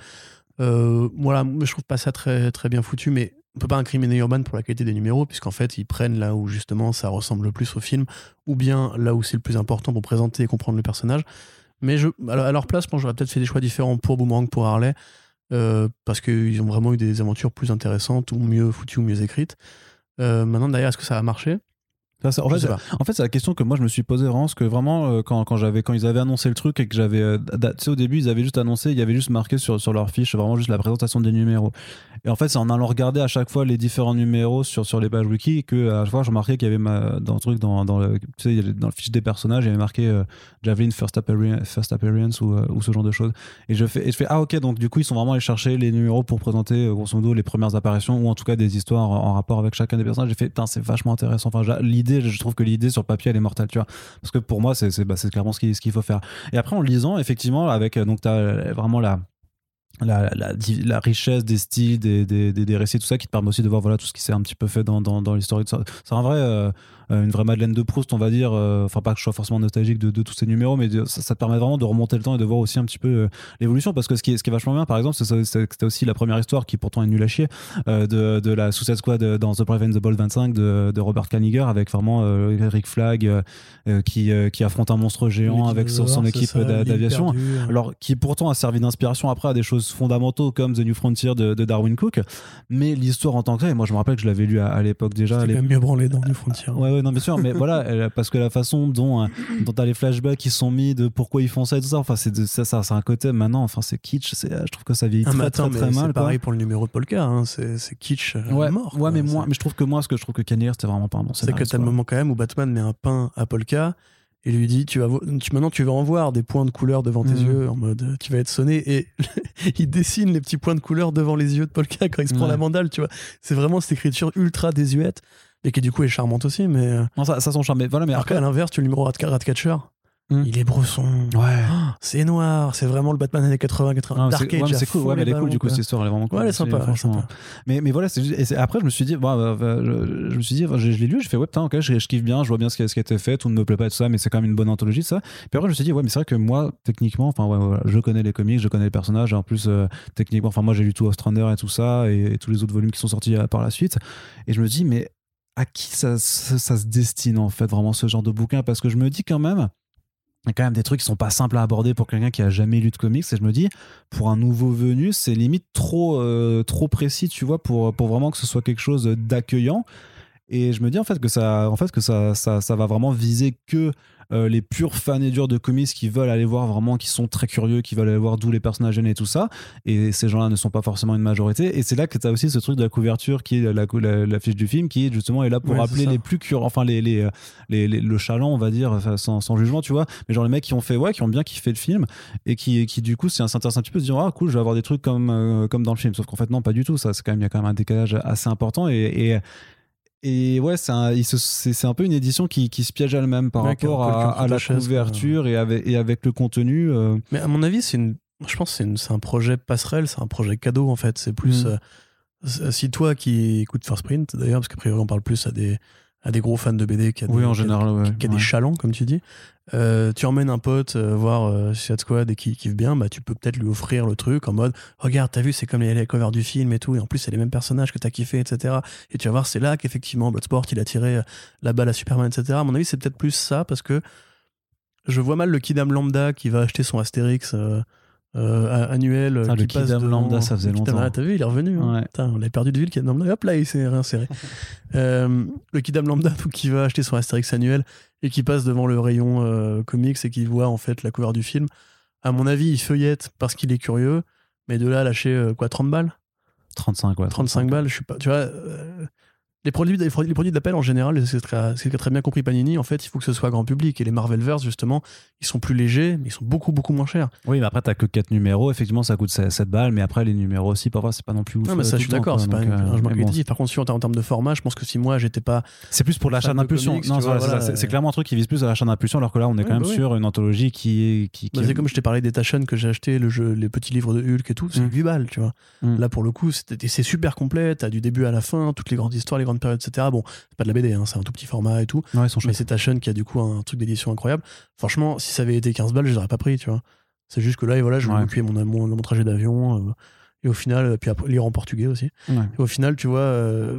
Euh, voilà, moi, je trouve pas ça très, très bien foutu, mais on peut pas incriminer Urban pour la qualité des numéros, puisqu'en fait ils prennent là où justement ça ressemble le plus au film, ou bien là où c'est le plus important pour présenter et comprendre le personnage. Mais je, à leur- place, je pense que j'aurais peut-être fait des choix différents pour Boomerang, pour Harley, euh, parce qu'ils ont vraiment eu des aventures plus intéressantes, ou mieux foutues, ou mieux écrites. Maintenant, derrière, est-ce que ça a marché? Ça, en fait. En c'est la question que moi je me suis posée vraiment, parce que vraiment, euh, quand, quand, j'avais, quand ils avaient annoncé le truc et que j'avais. euh, tu sais, au début, ils avaient juste annoncé, il y avait juste marqué sur, sur leur fiche vraiment juste la présentation des numéros. Et en fait, c'est en allant regarder à chaque fois les différents numéros sur, sur les pages wiki que à chaque fois, je remarquais qu'il y avait ma, dans le truc, dans, dans, le, tu sais, dans le fiche des personnages, il y avait marqué euh, Javelin First Appearance, first appearance ou, euh, ou ce genre de choses. Et je, fais, et je fais, ah ok, donc du coup, ils sont vraiment allés chercher les numéros pour présenter, grosso modo, les premières apparitions ou en tout cas des histoires en, rapport avec chacun des personnages. J'ai fait, putain, c'est vachement intéressant. Enfin, j'a- je trouve que l'idée sur papier, elle est mortelle, tu vois. Parce que pour moi, c'est bah, clairement ce qu'il faut faire. Et après, en lisant, effectivement, avec, euh, donc, t'as euh, vraiment la la, richesse des styles, des, des, des, récits, tout ça, qui te permet aussi de voir voilà, tout ce qui s'est un petit peu fait dans, dans, dans l'histoire. C'est un vrai, euh, une vraie Madeleine de Proust, on va dire. euh, Enfin, pas que je sois forcément nostalgique de, de tous ces numéros, mais de- ça, ça te permet vraiment de remonter le temps et de voir aussi un petit peu euh, l'évolution. Parce que ce qui, est, ce qui est vachement bien, par exemple, c'était aussi la première histoire qui pourtant est nulle à chier euh, de, de la Suicide Squad euh, dans The Brave and the Bold 25 de, de Robert Kaniger avec vraiment euh, Rick Flag euh, euh, qui, euh, qui affronte un monstre géant avec son, équipe d'aviation. euh. Alors, qui pourtant a servi d'inspiration après à des choses fondamentaux comme The New Frontier de, de Darwin Cook. Mais l'histoire en tant que telle, moi je me rappelle que je l'avais lu à, à l'époque déjà. C'était quand même mieux branlé dans New Frontier. Ouais, ouais, non, bien sûr, mais voilà, elle- parce que la façon dont, euh, dont t'as les flashbacks qui sont mis de pourquoi ils font ça et tout ça, enfin, c'est ça, ça, c'est un côté maintenant, enfin, c'est kitsch, c'est, je trouve que ça vieillit Ah, très, attends, très, mal. c'est pareil pour le numéro de Polka, hein, c'est c'est kitsch euh, Ouais, mort. ouais, quoi. mais moi, mais je trouve que moi, ce que je trouve que Kanye c'était vraiment pas un bon C'est que t'as le moment quand même où Batman met un pain à Polka et lui dit tu vas tu, maintenant tu vas en voir des points de couleur devant tes Mhm. yeux en mode tu vas être sonné et il dessine les petits points de couleur devant les yeux de Polka quand il se prend Ouais. la mandale tu vois c'est vraiment cette écriture ultra désuète et qui du coup est charmante aussi mais euh, Non, ça, ça son charme. Mais voilà, mais alors après. qu'à l'inverse tu numéro Rat- Ratcatcher Mhm. il est bresson Ouais. Ah, c'est noir c'est vraiment le Batman années 80 80 Non, Dark c'est ouais, cool, ouais, mais elle est cool, du coup, cette histoire, elle est vraiment cool. Ouais, elle est sympa, franchement. Mais, mais voilà, et après, je me suis dit, bon, euh, euh, je, je me suis dit, je, je l'ai lu, je fais, ouais, putain, ok, je, je kiffe bien, je vois bien ce qui, a- ce qui a été fait, tout ne me plaît pas tout ça, mais c'est quand même une bonne anthologie, ça. Puis après, je me suis dit, ouais, mais c'est vrai que moi, techniquement, enfin, ouais, voilà, je connais les comics, je connais les personnages, et en plus, euh, techniquement, enfin, moi, j'ai lu tout Ostrander et tout ça, et, et tous les autres volumes qui sont sortis euh, par la suite. Et je me dis, mais à qui ça, ça, ça se destine, en fait, vraiment, ce genre de bouquin? Parce que je me dis quand même, il y a quand même des trucs qui sont pas simples à aborder pour quelqu'un qui a jamais lu de comics et je me dis pour un nouveau venu c'est limite trop euh, trop précis tu vois pour pour vraiment que ce soit quelque chose d'accueillant et je me dis en fait que ça en fait que ça ça, ça va vraiment viser que euh, les purs fans et durs de comics qui veulent aller voir vraiment qui sont très curieux qui veulent aller voir d'où les personnages viennent et tout ça. Et ces gens-là ne sont pas forcément une majorité. Et c'est là que tu as aussi ce truc de la couverture qui est la, la, la fiche du film qui justement est là pour Ouais, ça. les plus curieux enfin les, les, les, les- le chaland on va dire sans, sans jugement tu vois. Mais genre les mecs qui ont fait ouais qui ont bien kiffé le film et qui, qui du coup c'est s'intéresse un petit peu se dire ah cool je vais avoir des trucs comme euh, comme dans le film. Sauf qu'en fait non pas du tout. Ça c'est quand même il y a quand même un décalage assez important et, et et ouais, c'est un, un peu une édition qui, qui se piège elle-même par Ouais, rapport à, à la couverture et avec, et avec le contenu. euh, Mais à mon avis, c'est une. Je pense que c'est un projet passerelle, c'est un projet cadeau en fait. C'est plus. Euh, s- si toi qui écoutes First Print d'ailleurs, parce qu'a priori on parle plus à des, à des gros fans de BD qui a des, oui, en qui a- général, ouais. qui a des ouais. chalands, comme tu dis, euh, tu emmènes un pote euh, voir euh, Suicide Squad et qui kiffe bien, bah, tu peux peut-être lui offrir le truc en mode Regarde, t'as vu, c'est comme les, les covers du film et tout, et en plus, c'est les mêmes personnages que t'as kiffé, etc. Et tu vas voir, c'est là qu'effectivement, Bloodsport, il a tiré euh, la balle à Superman, etc. À mon avis, c'est peut-être plus ça parce que je vois mal le Kidam Lambda qui va acheter son Astérix. Euh, euh, annuel euh, Ah, le qui passe devant- Lambda, ça faisait longtemps. Ah, T'as vu, il est revenu. hein. Ouais. Putain, on l'a perdu de vue, le Kidam Lambda. Hop là, il s'est réinséré. Euh, le Kidam Lambda donc, qui va acheter son Astérix annuel et qui passe devant le rayon euh, comics et qui voit en fait la couleur du film. À mon avis, il feuillette parce qu'il est curieux, mais de là à lâcher euh, quoi 30 balles? 35, ouais. 35 balles, je suis pas. Tu vois, euh, les produits, les produits d'appel en général, c'est très, c'est très bien compris Panini. En fait, il faut que ce soit grand public. Et les Marvelverse, justement, ils sont plus légers, mais ils sont beaucoup, beaucoup moins chers. Oui, mais après, t'as que 4 numéros. Effectivement, ça coûte 7 balles. Mais après, les numéros aussi, parfois, c'est pas non plus ouf. Non, mais euh, ça, tout je suis d'accord, c'est pas un euh, bon. Par contre, si on en termes de format, je pense que si moi, j'étais pas. C'est plus pour l'achat d'impulsion. Non, voilà, c'est voilà. Clairement un truc qui vise plus à l'achat d'impulsion, alors que là, on est Ouais, quand même bah oui. sur une anthologie qui est. Qui, qui Bah, est- c'est comme je t'ai parlé des Taschen que j'ai acheté, le jeu, les petits livres de Hulk et tout, c'est Mm. 8 balles, tu vois. Mm. Là, pour le coup, c'est super complet, t'as du début à la fin, toutes les grandes histoires, les grandes périodes, etc. Bon, c'est pas de la BD, hein, c'est un tout petit format et tout. Ouais, Mais c'est Taschen qui a du coup un truc d'édition incroyable. Franchement, si ça avait été 15 balles, je les aurais pas pris, tu vois. C'est juste que là, et voilà, je m'occuper mon, mon, mon trajet d'avion. euh, et au final, puis après, lire en portugais aussi. Et au final, tu vois, euh,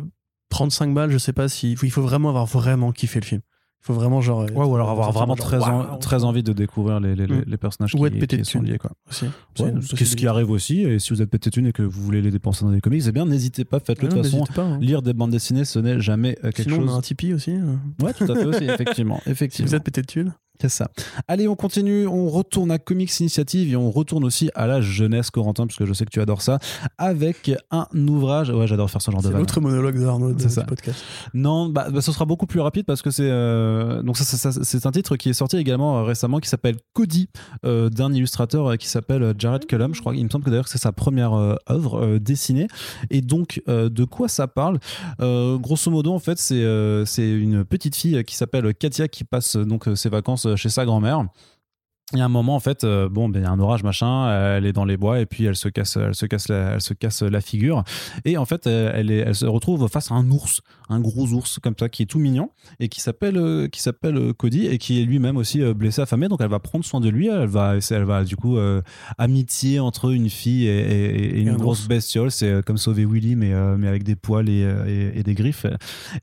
35 balles, je sais pas si. Il faut vraiment avoir vraiment kiffé le film. Il faut vraiment, genre. Ouais, ou alors avoir vraiment très, en- très envie de découvrir les, les, les- Mm. les personnages Ou qui, être pété qui de sont liés. Quoi. aussi. C'est Ouais, une ce qui- arrive aussi, et si vous êtes pété de thunes et que vous voulez les dépenser dans des comics, eh bien n'hésitez pas, faites-le de toute façon. pas, hein. Lire des bandes dessinées, ce n'est jamais euh, quelque Sinon, on a chose. un Tipeee aussi. euh. Ouais, tout à fait aussi, effectivement. Si effectivement. vous êtes pété de thunes. Ça. Allez, on continue, on retourne à Comics Initiative et on retourne aussi à la jeunesse, Corentin, parce que je sais que tu adores ça, avec un ouvrage. Ouais, j'adore faire ce genre de C'est l'autre monologue d'Arnaud de C'est ce ça. podcast. Non, bah, bah, ce sera beaucoup plus rapide parce que c'est euh, donc ça, ça- ça- c'est un titre qui est sorti également euh, récemment qui s'appelle Cody euh, d'un illustrateur qui s'appelle Jared Cullum. Je crois, il me semble que d'ailleurs c'est sa première œuvre dessinée. Et donc de quoi ça parle? Grosso modo, en fait, c'est c'est une petite fille qui s'appelle Katia qui passe donc ses vacances chez sa grand-mère. Il y a un moment en fait, euh, bon, ben, il y a un orage machin, elle est dans les bois et puis elle se casse, elle se casse, la, elle se casse la figure et en fait elle, elle, est- elle se retrouve face à un ours, un gros ours comme ça qui est tout mignon et qui s'appelle euh, qui s'appelle euh, Cody et qui est lui-même aussi euh, blessé, affamé. Donc elle va prendre soin de lui, elle va, elle va du coup euh, amitié entre une fille et, et- et une un grosse ours. bestiole. C'est euh, comme sauver Willy mais euh, mais avec des poils et, euh, des griffes.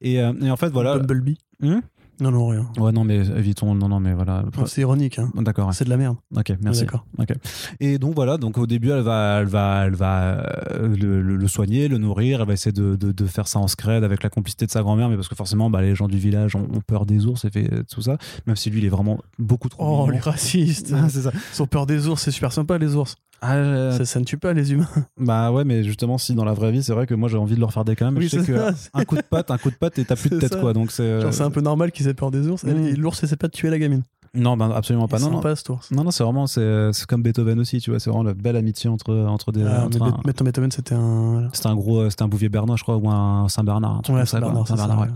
Et, euh, et en fait voilà. Bumblebee. Hmm? Non, non, rien. ouais non mais évitons non non mais voilà. C'est ironique. Hein. D'accord. ouais. C'est de la merde. Ok, merci. D'accord. Ok. Et donc voilà, donc au début, elle va, elle va, elle va euh, le, le- le soigner, le nourrir. Elle va essayer de, de- de faire ça en scred avec la complicité de sa grand-mère, mais parce que forcément, bah, les gens du village ont, ont peur des ours et fait euh, tout ça. Même si lui, il est vraiment beaucoup trop. Oh, mignon. les racistes. C'est ça. Ils ont peur des ours. C'est super sympa, les ours. Ah, euh, Ça, ça ne tue pas les humains. bah ouais, mais justement, si dans la vraie vie, c'est vrai que moi, j'ai envie de leur faire des câlins. mais Oui, je sais c'est que un coup de patte, un coup de patte, et t'as plus de tête, ça. quoi. Donc c'est. euh, Genre, c'est un peu normal qu'ils aient peur des ours. Mm. et L'ours essaie pas de tuer la gamine. Non, bah, absolument pas. Non, non. pas ours. Non, non, c'est vraiment, c'est c'est comme Beethoven aussi, tu vois. C'est vraiment la belle amitié entre, entre des. Ah, entre mais un- Beethoven, c'était un. C'était un gros, euh, c'était un Bouvier Bernard, je crois, ou un Saint-Bernard. un truc Ouais, comme ça, quoi. Bernard, c'est ça. Saint-Bernard, ouais.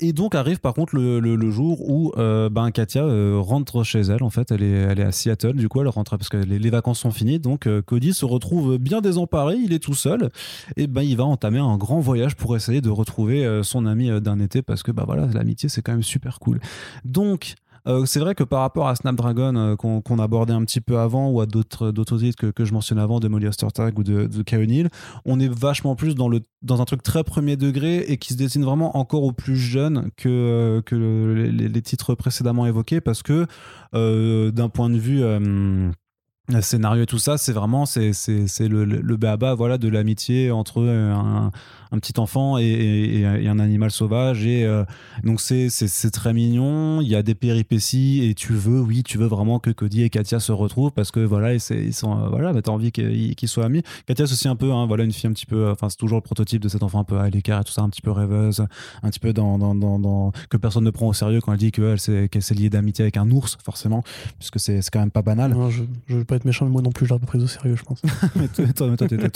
Et donc arrive par contre le, le- jour où euh, ben, Katia euh, rentre chez elle. En fait, elle est, elle est à Seattle. Du coup, elle rentre parce que les, vacances sont finies. Donc euh, Cody se retrouve bien désemparé. Il est tout seul. Et ben il va entamer un grand voyage pour essayer de retrouver son ami d'un été parce que bah voilà, l'amitié c'est quand même super cool. Donc euh, c'est vrai que par rapport à Snapdragon euh, qu'on abordait un petit peu avant ou à d'autres titres que, que je mentionnais avant de Molly Ostertag ou de, de O'Neill, on est vachement plus dans, le, dans un truc très premier degré et qui se destine vraiment encore aux plus jeunes que, euh, que le- les, titres précédemment évoqués parce que d'un point de vue euh, scénario et tout ça, c'est vraiment c'est, le, le, le béaba, voilà, de l'amitié entre un, un petit enfant et, un animal sauvage. Et euh, donc c'est, très mignon, il y a des péripéties et tu veux, oui, tu veux vraiment que Cody et Katia se retrouvent parce que voilà, c'est, ils sont, euh, voilà, bah, t'as envie qu'ils, soient amis. Katia, c'est aussi un peu, hein, voilà, une fille un petit peu, euh, enfin, c'est toujours le prototype de cet enfant un peu à l'écart et tout ça, un petit peu rêveuse, un petit peu dans, dans, dans, que personne ne prend au sérieux quand elle dit qu'elle s'est, liée d'amitié avec un ours, forcément, puisque c'est, quand même pas banal. Non, je veux pas être méchant, mais moi non plus, je l'aurais pas pris au sérieux, je pense. mais toi,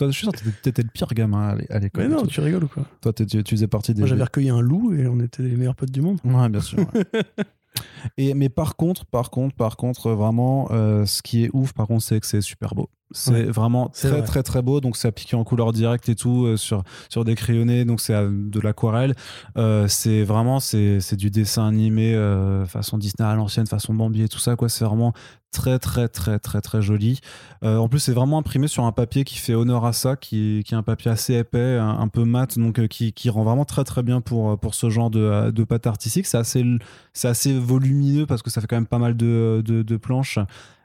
je suis sûr que t'étais- le pire gamin à l'é- à l'école. Mais non, tu rigoles ou quoi toi, tu, faisais partie des. Moi, j'avais recueilli un loup et on était les meilleurs potes du monde. Ouais, bien sûr. Et, mais par contre, par contre, par contre, vraiment, euh, ce qui est ouf, par contre, c'est que c'est super beau. C'est Ouais, vraiment très, vrai. très, très beau. Donc, c'est appliqué en couleur directe et tout, euh, sur, sur des crayonnés. Donc, c'est euh, de l'aquarelle. Euh, c'est vraiment, c'est du dessin animé euh, façon Disney à l'ancienne, façon Bambi et tout ça, quoi. C'est vraiment très, très, très, très, très joli. En plus, c'est vraiment imprimé sur un papier qui fait honneur à ça, qui, qui est un papier assez épais, un, un peu mat, donc qui, qui rend vraiment très, très bien pour, pour ce genre de, de pâte artistique. C'est assez, c'est assez volumineux parce que ça fait quand même pas mal de, de, de planches.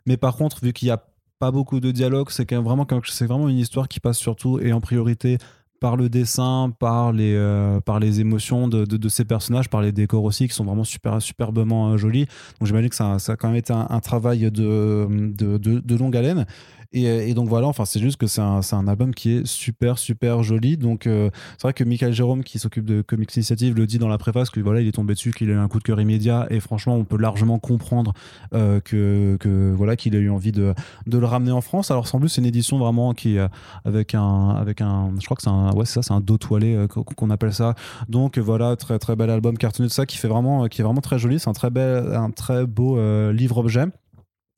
Mais par contre, vu qu'il n'y a pas beaucoup de dialogue, c'est vraiment, une histoire qui passe surtout et en priorité par le dessin, par les, euh, émotions de, ces personnages, par les décors aussi qui sont vraiment super, superbement euh, jolis. Donc j'imagine que ça, ça a quand même été un, travail de longue haleine. Et, et, donc voilà, enfin c'est juste que c'est un, un album qui est super super joli. Donc euh, c'est vrai que Michael Jérôme qui s'occupe de Comics Initiative le dit dans la préface que voilà il est tombé dessus, qu'il a eu un coup de cœur immédiat et franchement on peut largement comprendre euh, que, que voilà qu'il a eu envie de, de le ramener en France. Alors sans plus c'est une édition vraiment qui euh, avec un avec un je crois que c'est un ouais ça c'est un dos toilé euh, qu'on appelle ça. Donc voilà très très bel album cartonné de ça qui fait vraiment qui est vraiment très joli. C'est un très bel un très beau euh, livre objet.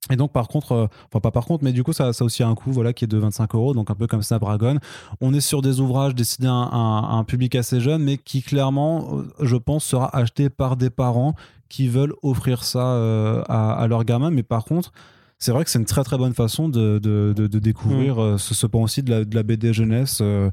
Et donc par contre, euh, enfin pas par contre, mais du coup ça, ça a aussi un coût voilà qui est de 25 euros, donc un peu comme Snapdragon. On est sur des ouvrages destinés à un, à un public assez jeune, mais qui clairement, euh, je pense, sera acheté par des parents qui veulent offrir ça euh, à, à leurs gamins. Mais par contre, c'est vrai que c'est une très très bonne façon de, de, de, de découvrir mmh. ce, ce pan aussi de la, de la BD jeunesse. Euh,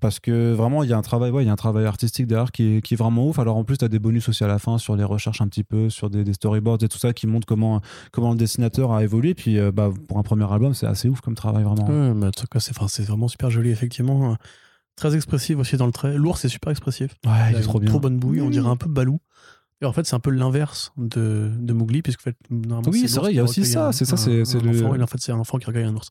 parce que vraiment il y a un travail ouais, il y a un travail artistique derrière qui est, qui est vraiment ouf. Alors en plus tu as des bonus aussi à la fin sur les recherches un petit peu sur des, des, storyboards et tout ça qui montrent comment comment le dessinateur a évolué. Puis euh, bah, pour un premier album c'est assez ouf comme travail vraiment. Ouais, bah, c'est c'est vraiment super joli effectivement. Très expressif aussi dans le trait. Lourd c'est super expressif. Ouais il est trop bien. trop bonne bouille on dirait un peu balou. Et en fait, c'est un peu l'inverse de, de Mowgli, puisque en fait, normalement, Oui, c'est l'ours vrai, il y a aussi ça, c'est ça, c'est- c'est un le- enfant, et en fait, c'est un enfant qui recueille un ours.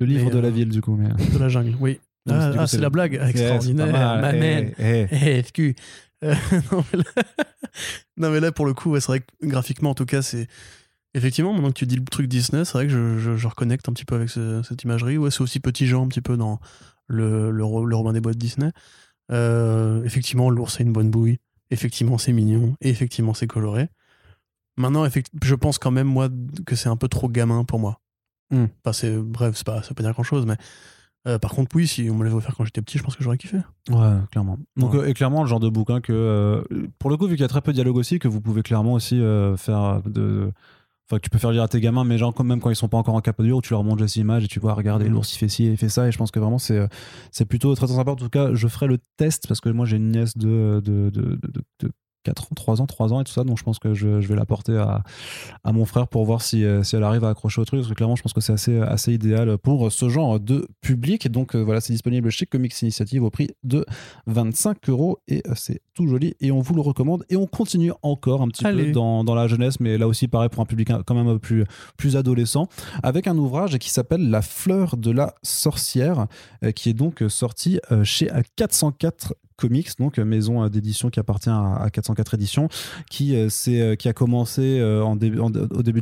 Le livre Et, de la euh, ville, du coup. Mais... De la jungle, oui. Non, Ah, coup, ah, c'est la blague extraordinaire, Yeah, ma c'est man. Eh, eh. Eh, FQ. Euh, non, mais là... non, mais là, pour le coup, ouais, c'est vrai que graphiquement, en tout cas, c'est. Effectivement, maintenant que tu dis le truc Disney, c'est vrai que je, je, je reconnecte un petit peu avec ce- cette imagerie. Ouais, c'est aussi Petit Jean, un petit peu dans le, le, le Robin des Bois de Disney. Euh, effectivement, l'ours a une bonne bouille. Effectivement, c'est mignon. Et effectivement, c'est coloré. Maintenant, effect- je pense quand même, moi, que c'est un peu trop gamin pour moi. Enfin, c'est, bref, c'est pas, ça veut pas dire grand chose, mais. Euh, par contre, oui, si on me l'avait offert quand j'étais petit, je pense que j'aurais kiffé. Ouais, clairement. Donc, Ouais. euh, et clairement, le genre de bouquin que, euh, pour le coup, vu qu'il y a très peu de dialogue aussi, que vous pouvez clairement aussi faire de. Enfin, que tu peux faire lire à tes gamins, mais genre, quand même quand ils sont pas encore en capodure, où tu leur montres juste l'image et tu vois, regardez, Mhm. l'ours il fait ci, il fait ça, et je pense que vraiment c'est c'est plutôt très, très sympa. En tout cas, je ferai le test parce que moi j'ai une nièce de, de, de, de, de- de 4 ans, 3 ans, 3 ans et tout ça, donc je pense que je, je vais la porter à, à mon frère pour voir si, euh, si elle arrive à accrocher au truc, parce que clairement, je pense que c'est assez, assez idéal pour ce genre de public. Donc euh, voilà, c'est disponible chez Comics Initiative au prix de 25 euros et euh, c'est tout joli et on vous le recommande. Et on continue encore un petit Allez. peu dans, dans la jeunesse, mais là aussi, pareil, pour un public un- quand même un peu plus, plus adolescent, avec un ouvrage qui s'appelle La fleur de la sorcière, euh, qui est donc euh, sorti euh, chez euh, 404 Comics, donc euh, maison euh, d'édition qui appartient à, à 404 éditions, qui, euh, qui a commencé en au début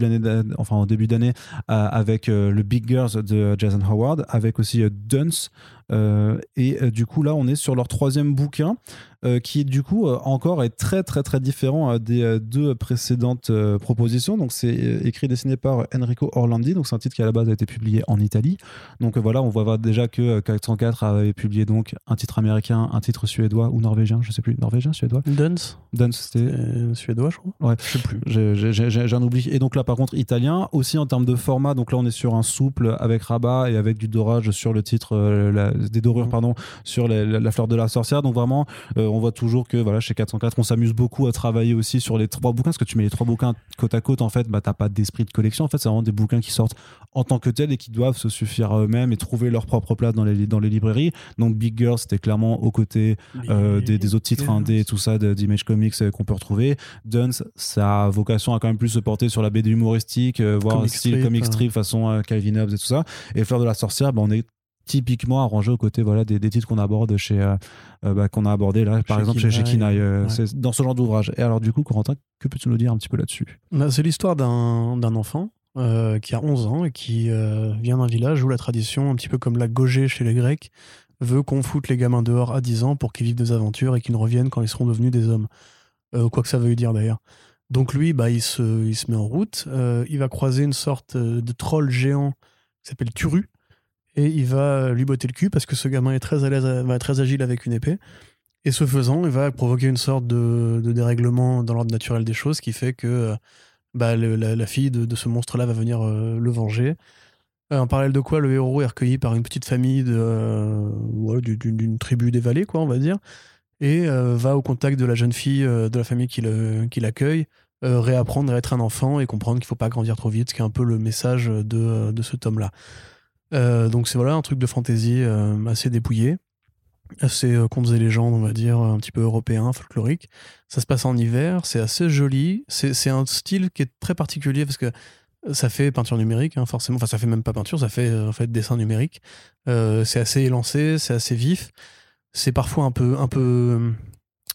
enfin en début d'année, avec le Big Girls de Jason Howard, avec aussi Dunce. Euh, et euh, du coup, là, on est sur leur troisième bouquin, euh, qui est du coup encore est très très très différent des deux précédentes propositions. Donc, c'est écrit et dessiné par Enrico Orlandi. Donc, c'est un titre qui à la base a été publié en Italie. Donc voilà, on voit déjà que euh, 404 avait publié donc un titre américain, un titre suédois ou norvégien, je sais plus, norvégien, suédois? Dunce, Dunce, c'était euh, suédois, je crois. Ouais. Je sais plus. j'ai- j'ai j'ai- j'ai un oubli. Et donc là, par contre, italien. Aussi en termes de format. Donc là, on est sur un souple avec rabat et avec du dorage sur le titre, euh, la- des dorures, Mhm. pardon, sur la, la- la fleur de la sorcière. Donc vraiment, euh, on voit toujours que voilà, chez 404, on s'amuse beaucoup à travailler aussi sur les trois bouquins. Parce que tu mets les trois bouquins côte à côte, en fait, bah, t'as pas d'esprit de collection. En fait, c'est vraiment des bouquins qui sortent en tant que tels et qui doivent se suffire à eux-mêmes et trouver leur propre place dans les, dans les librairies. Donc Big Girl, c'était clairement aux côtés euh, des, des autres titres indés et tout ça d'Image Comics euh, qu'on peut retrouver. Dunce, ça a vocation à quand même plus se porter sur la BD humoristique, voire style comic euh. strip façon Calvin Hobbes et tout ça. Et Fleur de la sorcière, bah, on est typiquement arrangé aux côtés voilà, des, des titres qu'on aborde chez euh, euh, bah, qu'on a abordé là par Chez exemple chez, chez Kinaï, euh, ouais. c'est dans ce genre d'ouvrage et alors du coup Corentin que peux-tu nous dire un petit peu là-dessus? Bah, C'est l'histoire d'un d'un enfant euh, qui a 11 ans et qui vient d'un village où la tradition, un petit peu comme la Gaugée chez les Grecs, veut qu'on foute les gamins dehors à 10 ans pour qu'ils vivent des aventures et qu'ils ne reviennent quand ils seront devenus des hommes. Quoi que ça veuille dire d'ailleurs. Donc lui, bah, il, se, il se met en route, il va croiser une sorte de troll géant qui s'appelle Turu, et il va lui botter le cul parce que ce gamin est très, à l'aise, très agile avec une épée. Et ce faisant, il va provoquer une sorte de, dérèglement dans l'ordre naturel des choses qui fait que euh, bah, la, fille de, ce monstre-là va venir euh, le venger. Euh, en parallèle de quoi, le héros est recueilli par une petite famille euh, d'une tribu des vallées, quoi, on va dire, et euh, va au contact de la jeune fille euh, de la famille qui le- l'accueille, euh, réapprendre à être un enfant et comprendre qu'il faut pas grandir trop vite, ce qui est un peu le message de, de ce tome-là. Euh, donc c'est voilà un truc de fantasy euh, assez dépouillé, assez euh, contes et légendes, on va dire, un petit peu européen, folklorique. Ça se passe en hiver, c'est assez joli. C'est un style qui est très particulier parce que ça fait peinture numérique, hein, forcément. Enfin, ça fait même pas peinture, ça fait en fait dessin numérique. C'est assez élancé, c'est assez vif. C'est parfois un peu, un peu,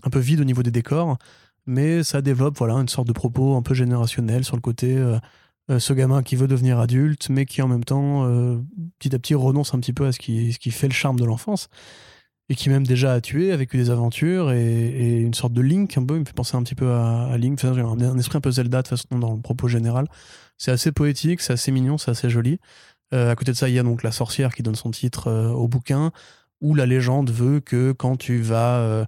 un peu vide au niveau des décors, mais ça développe voilà une sorte de propos un peu générationnel sur le côté. Euh, ce gamin qui veut devenir adulte, mais qui en même temps, euh, petit à petit, renonce un petit peu à ce qui, ce qui fait le charme de l'enfance et qui même déjà a tué, a vécu des aventures et, une sorte de Link un peu, il me fait penser un petit peu à, Link, Enfin, un, esprit un peu Zelda de façon dans le propos général. C'est assez poétique, c'est assez mignon, c'est assez joli. Euh, à côté de ça, il y a donc la sorcière qui donne son titre au bouquin, où la légende veut que quand tu vas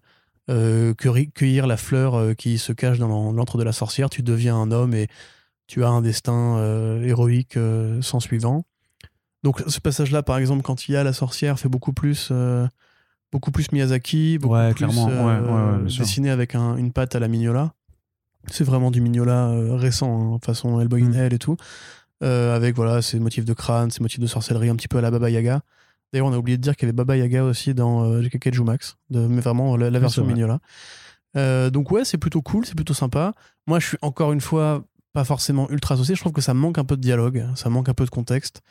cueillir, la fleur qui se cache dans l'antre de la sorcière, tu deviens un homme et tu as un destin euh, héroïque euh, sans suivant. Donc ce passage-là, par exemple, quand il y a la sorcière, fait beaucoup plus, euh, beaucoup plus Miyazaki, beaucoup Ouais, plus ouais, ouais, dessiné avec un- une patte à la Mignola. C'est vraiment du Mignola euh, récent, hein, façon Hellboy in Mm. Hell et tout, avec voilà ces motifs de crâne, ces motifs de sorcellerie, un petit peu à la Baba Yaga. D'ailleurs, on a oublié de dire qu'il y avait Baba Yaga aussi dans Kaiju Max, de, mais vraiment la, la version. Mignola. Donc ouais, c'est plutôt cool, c'est plutôt sympa. Moi, je suis encore une fois pas forcément ultra associé. Je trouve que ça manque un peu de dialogue, ça manque un peu de contexte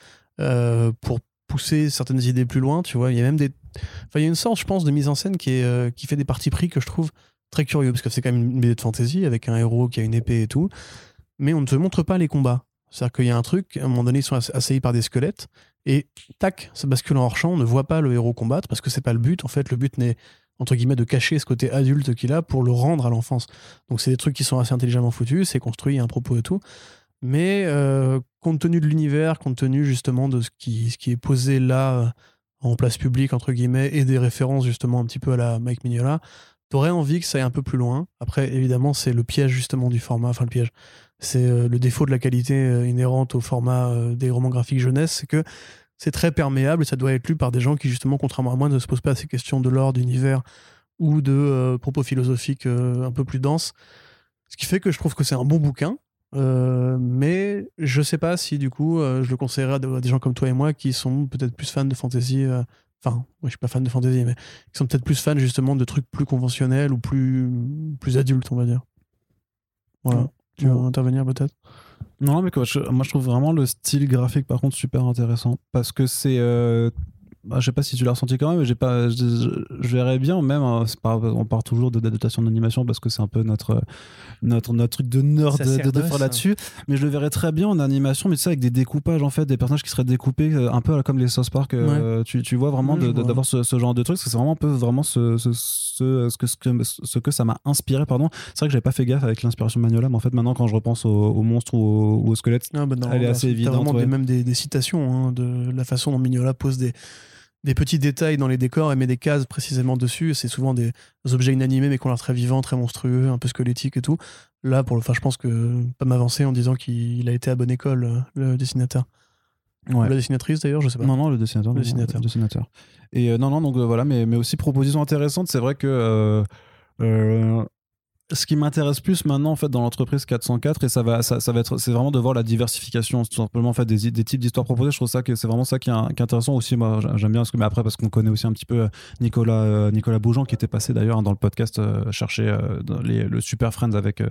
euh, pour pousser certaines idées plus loin. Tu vois, il y a même des, enfin, il y a une sorte, je pense, de mise en scène qui est euh, qui fait des parties pris que je trouve très curieux parce que c'est quand même une BD de fantasy avec un héros qui a une épée et tout, mais on ne te montre pas les combats. C'est-à-dire qu'il y a un truc, à un moment donné, ils sont assaillis par des squelettes, et tac, ça bascule en hors-champ, on ne voit pas le héros combattre, parce que c'est pas le but. En fait, le but n'est, entre guillemets, de cacher ce côté adulte qu'il a pour le rendre à l'enfance. Donc c'est des trucs qui sont assez intelligemment foutus, c'est construit, il y a un propos et tout. Mais euh, compte tenu de l'univers, compte tenu justement de ce qui, ce qui est posé là, euh, en place publique, entre guillemets, et des références justement un petit peu à la Mike Mignola, t'aurais envie que ça aille un peu plus loin. Après, évidemment, c'est le piège justement du format, enfin le piège, c'est euh, le défaut de la qualité inhérente au format des romans graphiques jeunesse, c'est que c'est très perméable et ça doit être lu par des gens qui, justement, contrairement à moi, ne se posent pas ces questions de l'ordre, d'univers ou de propos philosophiques un peu plus denses. Ce qui fait que je trouve que c'est un bon bouquin, mais je sais pas si du coup je le conseillerais à des gens comme toi et moi qui sont peut-être plus fans de fantasy. Enfin, moi je suis pas fan de fantasy, mais qui sont peut-être plus fans justement de trucs plus conventionnels ou plus, plus adultes, on va dire. Voilà. Tu veux intervenir peut-être? Non, mais quoi, moi je trouve vraiment le style graphique par contre super intéressant. Parce que c'est euh, bah, je sais pas si tu l'as ressenti quand même, mais j'ai pas, je, verrais bien même. Hein, on part toujours de d'adaptation d'animation parce que c'est un peu notre notre notre truc de nerd de, de, faire là-dessus. Mais je le verrais très bien en animation, mais tu sais avec des découpages en fait, des personnages qui seraient découpés euh, un peu comme les South Park. Euh, tu, tu, vois vraiment d'avoir ce, ce, genre de truc, c'est vraiment un peu vraiment ce, ce, ce, que, ce que ça m'a inspiré. Pardon, c'est vrai que j'avais pas fait gaffe avec l'inspiration de Magnola, mais en fait maintenant quand je repense au, au monstre ou au, squelette, ah, bah elle est assez évidente. vraiment même des, des citations hein, de la façon dont Magnola pose des des petits détails dans les décors et met des cases précisément dessus. C'est souvent des objets inanimés mais qui ont l'air très vivants, très monstrueux, un peu squelettiques et tout. Là, pour le, enfin, je pense que pas m'avancer en disant qu'il a été à bonne école, euh, le dessinateur. La dessinatrice d'ailleurs, je sais pas. Non, non, le dessinateur. Le dessinateur. dessinateur. Et euh, non, non, donc euh, voilà, mais, mais aussi proposition intéressante. C'est vrai que ce qui m'intéresse plus maintenant en fait dans l'entreprise 404 et ça va ça, va être c'est vraiment de voir la diversification tout simplement en fait des, des types d'histoires proposées. Je trouve ça que c'est vraiment ça qui est, intéressant aussi. Moi j'aime bien ce que mais après parce qu'on connaît aussi un petit peu euh, Nicolas euh, Nicolas Bougeant qui était passé d'ailleurs dans le podcast euh, chercher dans les, le Super Friends avec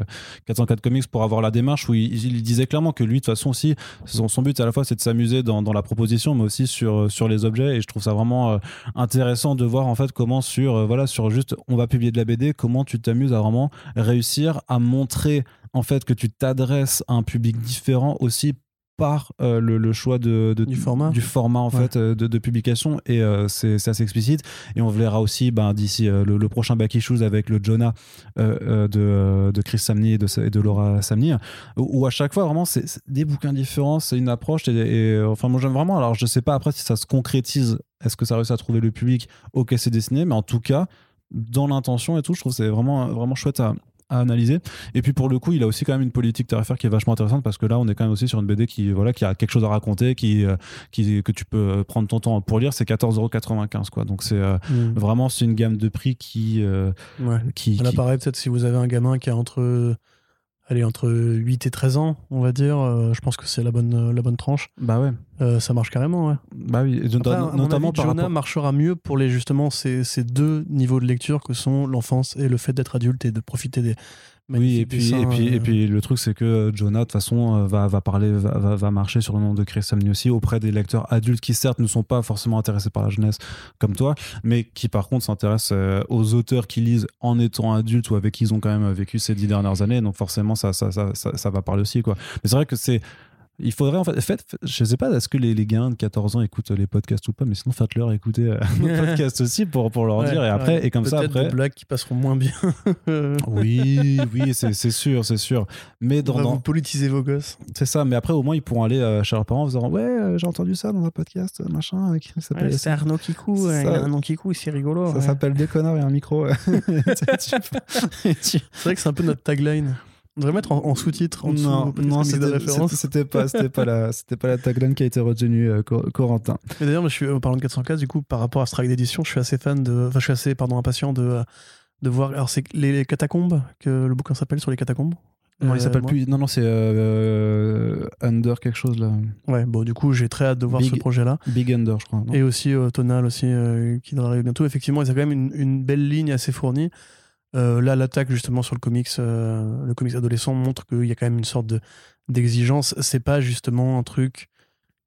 404 Comics pour avoir la démarche où il, il, disait clairement que lui de toute façon aussi son, son but à la fois c'est de s'amuser dans, dans, la proposition mais aussi sur sur les objets. Et je trouve ça vraiment intéressant de voir en fait comment sur voilà sur juste on va publier de la BD comment tu t'amuses à vraiment réussir à montrer en fait que tu t'adresses à un public différent aussi par euh, le, choix de, du format, du format en fait euh, de, publication. Et euh, c'est assez explicite. Et on verra aussi ben, d'ici le, prochain Back Issues avec le Jonah de, de, Chris Samney et de, de Laura Samney. Où, à chaque fois vraiment c'est des bouquins différents c'est une approche et, enfin moi j'aime vraiment. Alors je sais pas après si ça se concrétise. Est-ce que ça réussit à trouver le public? Ok c'est dessiné. Mais en tout cas dans l'intention et tout je trouve c'est vraiment vraiment chouette à, à analyser. Et puis pour le coup, il a aussi quand même une politique tarifaire qui est vachement intéressante parce que là, on est quand même aussi sur une BD qui, voilà, qui a quelque chose à raconter, qui, euh, qui, que tu peux prendre ton temps pour lire. C'est 14,95€. Quoi. Donc c'est euh, mm. vraiment c'est une gamme de prix qui. Euh, qui, pareil, peut-être si vous avez un gamin qui a entre allez, entre 8 et 13 ans, on va dire. Euh, je pense que c'est la bonne, la bonne tranche. Bah ouais. Euh, ça marche carrément, ouais. Bah oui, notamment par Jonah marchera mieux pour les, justement ces, ces, deux niveaux de lecture que sont l'enfance et le fait d'être adulte et de profiter des, oui, et puis, et, puis, et puis le truc, c'est que Jonah, de toute façon, va, va parler, va, va, marcher sur le nom de Chris aussi auprès des lecteurs adultes qui, certes, ne sont pas forcément intéressés par la jeunesse comme toi, mais qui, par contre, s'intéressent aux auteurs qui lisent en étant adultes ou avec qui ils ont quand même vécu ces dix dernières années. Donc, forcément, ça, ça, ça, ça, ça va parler aussi, quoi. Mais c'est vrai que c'est il faudrait en fait, fait je sais pas, est-ce que les, les gains de 14 ans écoutent les podcasts ou pas, mais sinon faites-leur écouter euh, nos podcasts aussi pour, pour leur dire et après, et comme ça après. des blagues qui passeront moins bien. oui, oui, c'est sûr, c'est sûr. Mais dans, dans... vous politiser vos gosses. C'est ça, mais après au moins ils pourront aller euh, chez leurs parents en disant Ouais, euh, j'ai entendu ça dans un podcast, machin. Avec, ouais, c'est Arnaud Kikou, il a un nom Kikou, c'est rigolo. Ça s'appelle Des connards et un micro. c'est vrai que c'est un peu notre tagline. On devrait mettre en, sous-titre en dessous. Non, non c'était pas, c'était pas la, c'était pas la tagline qui a été retenue, euh, Corentin. Mais d'ailleurs, je suis en parlant de 404, du coup, par rapport à Strike d'édition, je suis assez fan de, enfin, je suis assez, pardon, impatient de, de voir. Alors, c'est les catacombes que le bouquin s'appelle sur les catacombes. Non, il s'appelle euh, plus. Non, non, c'est euh, Under quelque chose là. Ouais, bon, du coup, j'ai très hâte de voir ce projet-là. Big Under, je crois. Et aussi Tonal aussi, qui devrait arriver bientôt. Effectivement, il y a quand même une, une belle ligne assez fournie. Euh, là, l'attaque justement sur le comics, euh, le comics adolescent montre qu'il y a quand même une sorte de, d'exigence. C'est pas justement un truc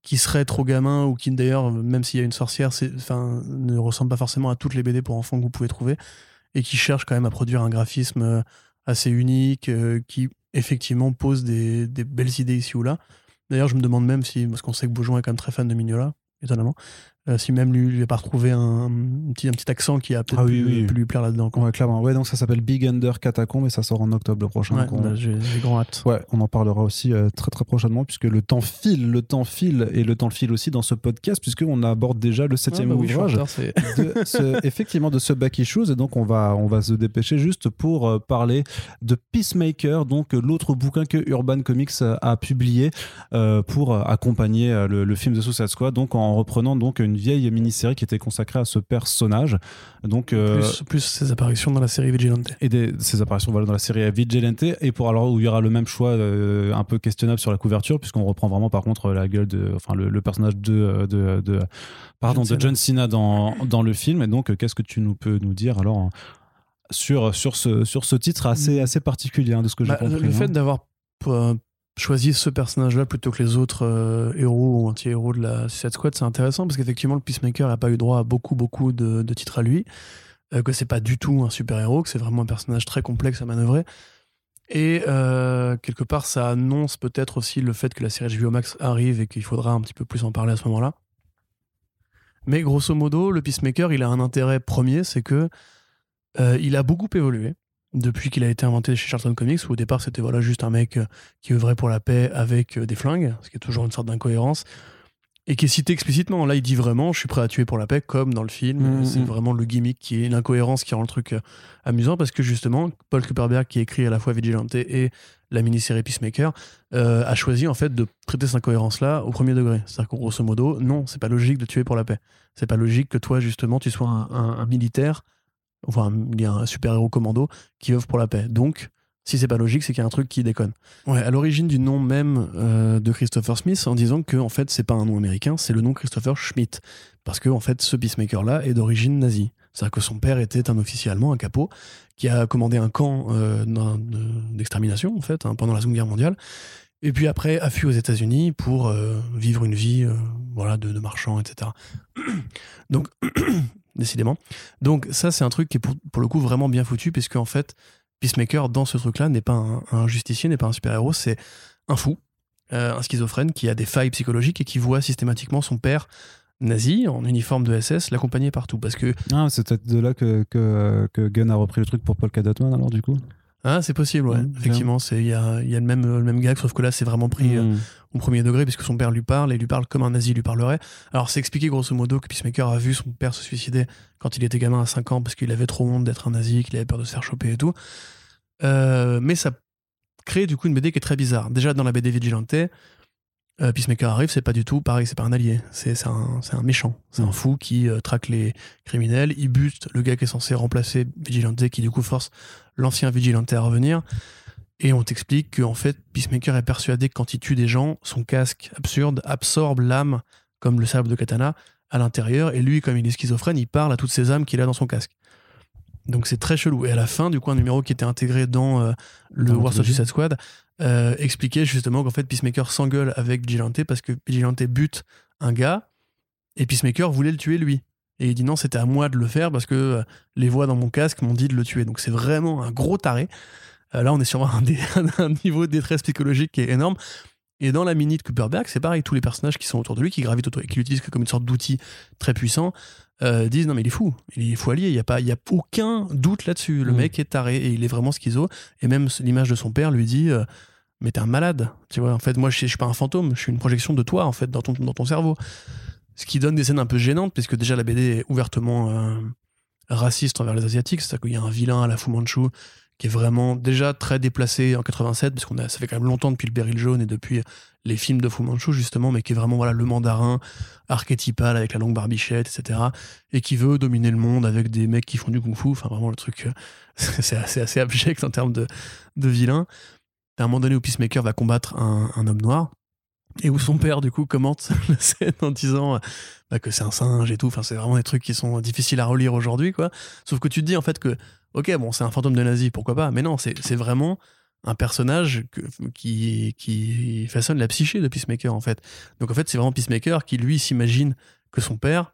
qui serait trop gamin ou qui d'ailleurs, même s'il y a une sorcière, ne ressemble pas forcément à toutes les BD pour enfants que vous pouvez trouver et qui cherche quand même à produire un graphisme euh, assez unique, qui effectivement pose des, belles idées ici ou là. D'ailleurs, je me demande même si, parce qu'on sait que Beaujon est quand même très fan de Mignola, étonnamment, euh, si même lui, lui a pas retrouvé un, petit, un petit accent qui a peut-être Ah pu, oui, oui. pu lui plaire là-dedans. Ouais, clairement. Ouais, donc ça s'appelle Big Under Catacomb et ça sort en octobre prochain. Ouais, donc on- bah, j'ai grand hâte. Ouais, on en parlera aussi euh, très très prochainement puisque le temps file, le temps file et le temps file aussi dans ce podcast puisqu'on aborde déjà le septième Ah, bah oui, ouvrage c'est- de ce- effectivement de ce back issues et donc on va on va se dépêcher juste pour euh, parler de Peacemaker donc l'autre bouquin que Urban Comics a publié euh, pour accompagner euh, le, le film de Suicide Squad donc en reprenant donc une vieille mini-série qui était consacrée à ce personnage. Donc euh, plus, plus ses apparitions dans la série Vigilante. et des, ses apparitions voilà, dans la série Vigilante. Et pour alors où il y aura le même choix euh, un peu questionnable sur la couverture puisqu'on reprend vraiment par contre la gueule de enfin le, le personnage de, de, de pardon John de John Cena dans, dans le film. Et donc euh, qu'est-ce que tu nous peux nous dire alors sur sur ce sur ce titre assez assez particulier hein, de ce que j'ai Bah, compris le hein. fait d'avoir euh, choisi ce personnage-là plutôt que les autres euh, héros ou anti-héros de la Suicide Squad, c'est intéressant parce qu'effectivement, le Peacemaker n'a pas eu droit à beaucoup, beaucoup de, de titres à lui, euh, que c'est pas du tout un super-héros, que c'est vraiment un personnage très complexe à manœuvrer. Et euh, quelque part, ça annonce peut-être aussi le fait que la série HBO Max arrive et qu'il faudra un petit peu plus en parler à ce moment-là. Mais grosso modo, le Peacemaker, il a un intérêt premier, c'est que euh, il a beaucoup évolué depuis qu'il a été inventé chez Charlton Comics, où au départ c'était voilà juste un mec euh, qui œuvrait pour la paix avec euh, des flingues, ce qui est toujours une sorte d'incohérence, et qui est cité explicitement. Là, il dit vraiment, je suis prêt à tuer pour la paix, comme dans le film. Mhm, C'est mhm. vraiment le gimmick qui est l'incohérence qui rend le truc euh, amusant, parce que justement, Paul Kuperberg, qui écrit à la fois Vigilante et la mini-série Peacemaker, euh, a choisi en fait de traiter cette incohérence-là au premier degré. C'est-à-dire qu'en grosso modo, non, c'est pas logique de tuer pour la paix. C'est pas logique que toi, justement, tu sois un, un- un militaire, enfin, il y a un super-héros commando qui œuvre pour la paix. Donc, si c'est pas logique, c'est qu'il y a un truc qui déconne. Ouais, à l'origine du nom même euh, de Christopher Smith, en disant que en fait c'est pas un nom américain, c'est le nom Christopher Schmidt, parce que en fait ce peacemaker là est d'origine nazie. C'est-à-dire que son père était un officier allemand, un capot, qui a commandé un camp euh, d'extermination en fait hein, pendant la Seconde Guerre mondiale, et puis après a fui aux États-Unis pour euh, vivre une vie voilà de, de marchand, etc. Donc décidément. Donc ça c'est un truc qui est pour, pour le coup vraiment bien foutu, puisque en fait Peacemaker, dans ce truc-là, n'est pas un, justicier, n'est pas un super-héros, c'est un fou, euh, un schizophrène qui a des failles psychologiques et qui voit systématiquement son père nazi, en uniforme de SS, l'accompagner partout. Parce que, ah, c'est peut-être de là que, que, que Gunn a repris le truc pour Paul Cadotman alors du coup? Ah, c'est possible, ouais. Mhm, Effectivement, il y a, il y a le, même, le même gag, sauf que là, c'est vraiment pris euh, Hmm. au premier degré, puisque son père lui parle et lui parle comme un nazi lui parlerait. Alors, c'est expliqué grosso modo que Peacemaker a vu son père se suicider quand il était gamin à 5 ans, parce qu'il avait trop honte d'être un nazi, qu'il avait peur de se faire choper et tout. Euh, mais ça crée du coup une BD qui est très bizarre. Déjà, dans la BD Vigilante, euh, Peacemaker arrive, c'est pas du tout pareil, c'est pas un allié, c'est un, méchant. C'est un Mm. fou qui euh, traque les criminels, il bute le gars qui est censé remplacer Vigilante, qui du coup force l'ancien Vigilante à revenir. Et on t'explique qu'en fait, Peacemaker est persuadé que quand il tue des gens, son casque absurde absorbe l'âme, comme le sabre de katana, à l'intérieur. Et lui, comme il est schizophrène, il parle à toutes ces âmes qu'il a dans son casque. Donc c'est très chelou. Et à la fin, du coup, un numéro qui était intégré dans euh, le War. Suicide Squad euh, expliquait justement qu'en fait, Peacemaker s'engueule avec Vigilante parce que Vigilante bute un gars et Peacemaker voulait le tuer lui. Et il dit non, c'était à moi de le faire parce que euh, les voix dans mon casque m'ont dit de le tuer. Donc c'est vraiment un gros taré. Là, on est sur un, dé- un niveau de détresse psychologique qui est énorme. Et dans la mini de Cooperberg, c'est pareil, tous les personnages qui sont autour de lui, qui gravitent autour et qui l'utilisent comme une sorte d'outil très puissant, euh, disent non mais il est fou, il est fou allié, il n'y a, pas- il y a aucun doute là-dessus. Le Mm. mec est taré et il est vraiment schizo. Et même l'image de son père lui dit euh, mais t'es un malade, tu vois. En fait, moi je suis, je suis pas un fantôme, je suis une projection de toi en fait dans ton, dans ton cerveau. Ce qui donne des scènes un peu gênantes, puisque déjà la BD est ouvertement euh, raciste envers les Asiatiques, c'est-à-dire qu'il y a un vilain à la Fu Manchu qui est vraiment déjà très déplacé en 87, parce qu'on a, ça fait quand même longtemps depuis le Beryl jaune et depuis les films de Fu Manchu justement, mais qui est vraiment voilà le mandarin archétypal avec la longue barbichette, etc. Et qui veut dominer le monde avec des mecs qui font du kung-fu. Enfin vraiment le truc, euh, c'est assez, assez abject en termes de, de vilain. À un moment donné où Peacemaker va combattre un, homme noir. et où son père du coup commente la scène en disant bah, que c'est un singe et tout. Enfin, c'est vraiment des trucs qui sont difficiles à relire aujourd'hui, quoi. Sauf que tu te dis en fait que, ok, bon, c'est un fantôme de nazi, pourquoi pas, mais non, c'est vraiment un personnage qui, façonne la psyché de Peacemaker en fait. Donc en fait, c'est vraiment Peacemaker qui lui s'imagine que son père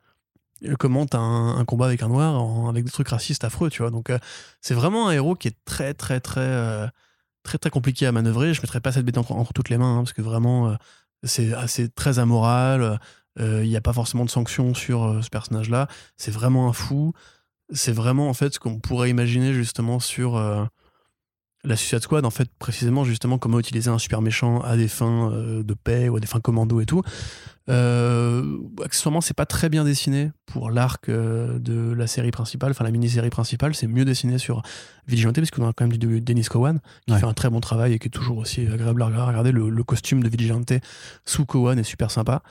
euh, commente un, combat avec un noir avec des trucs racistes affreux, tu vois. Donc euh, c'est vraiment un héros qui est très très très euh, très très compliqué à manœuvrer. Je mettrais pas cette bête entre, toutes les mains hein, parce que vraiment c'est assez très amoral. Il n'y a pas forcément de sanctions sur ce personnage-là. C'est vraiment un fou. C'est vraiment en fait ce qu'on pourrait imaginer justement sur la Suicide Squad, en fait, précisément, justement, comment utiliser un super méchant à des fins euh, de paix ou à des fins commando et tout. Euh, accessoirement, c'est pas très bien dessiné pour l'arc euh, de la série principale, enfin la mini-série principale. C'est mieux dessiné sur Vigilante, parce qu'on a quand même du Dennis Cowan, qui fait un très bon travail et qui est toujours aussi agréable à regarder. Le, costume de Vigilante sous Cowan est super sympa.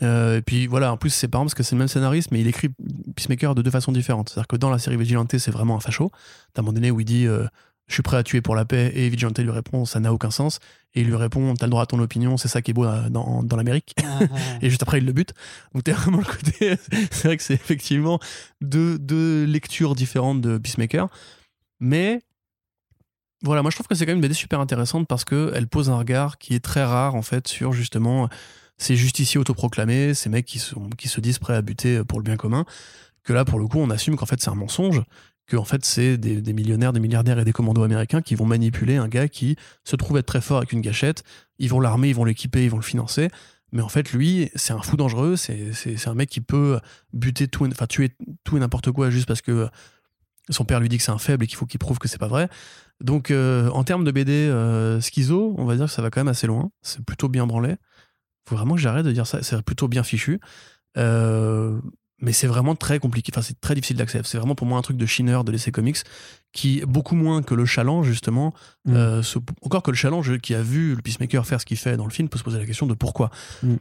Et puis voilà, en plus c'est pas parce que c'est le même scénariste, mais il écrit Peacemaker de deux façons différentes. C'est-à-dire que dans la série Vigilante, c'est vraiment un facho. T'as un moment donné où il dit je suis prêt à tuer pour la paix. Et Vigilante lui répond, ça n'a aucun sens. Et il lui répond, t'as le droit à ton opinion, c'est ça qui est beau euh, dans, dans l'Amérique. Ah, ah. et juste après, il le bute. Donc t'es vraiment le côté. c'est vrai que c'est effectivement deux, deux lectures différentes de Peacemaker. Mais voilà, moi je trouve que c'est quand même une BD super intéressante parce qu'elle pose un regard qui est très rare en fait sur justement ces justiciers autoproclamés, ces mecs qui, se disent prêts à buter pour le bien commun. Que là, pour le coup, on assume qu'en fait c'est un mensonge que en fait c'est des, millionnaires, des milliardaires et des commandos américains qui vont manipuler un gars qui se trouve être très fort avec une gâchette. Ils vont l'armer, ils vont l'équiper, ils vont le financer. Mais en fait, lui, c'est un fou dangereux. C'est un mec qui peut buter tout, enfin tuer tout et n'importe quoi juste parce que son père lui dit que c'est un faible et qu'il faut qu'il prouve que c'est pas vrai. Donc, euh, en termes de BD euh, schizo, on va dire que ça va quand même assez loin. C'est plutôt bien branlé. Faut vraiment que j'arrête de dire ça. C'est plutôt bien fichu. Euh, mais c'est vraiment très compliqué. Enfin, c'est très difficile d'accès. C'est vraiment pour moi un truc de chineur de l'essai comics qui, beaucoup moins que le challenge, justement, mm. euh, encore que le challenge qui a vu le Peacemaker faire ce qu'il fait dans le film peut se poser la question de pourquoi. Mm.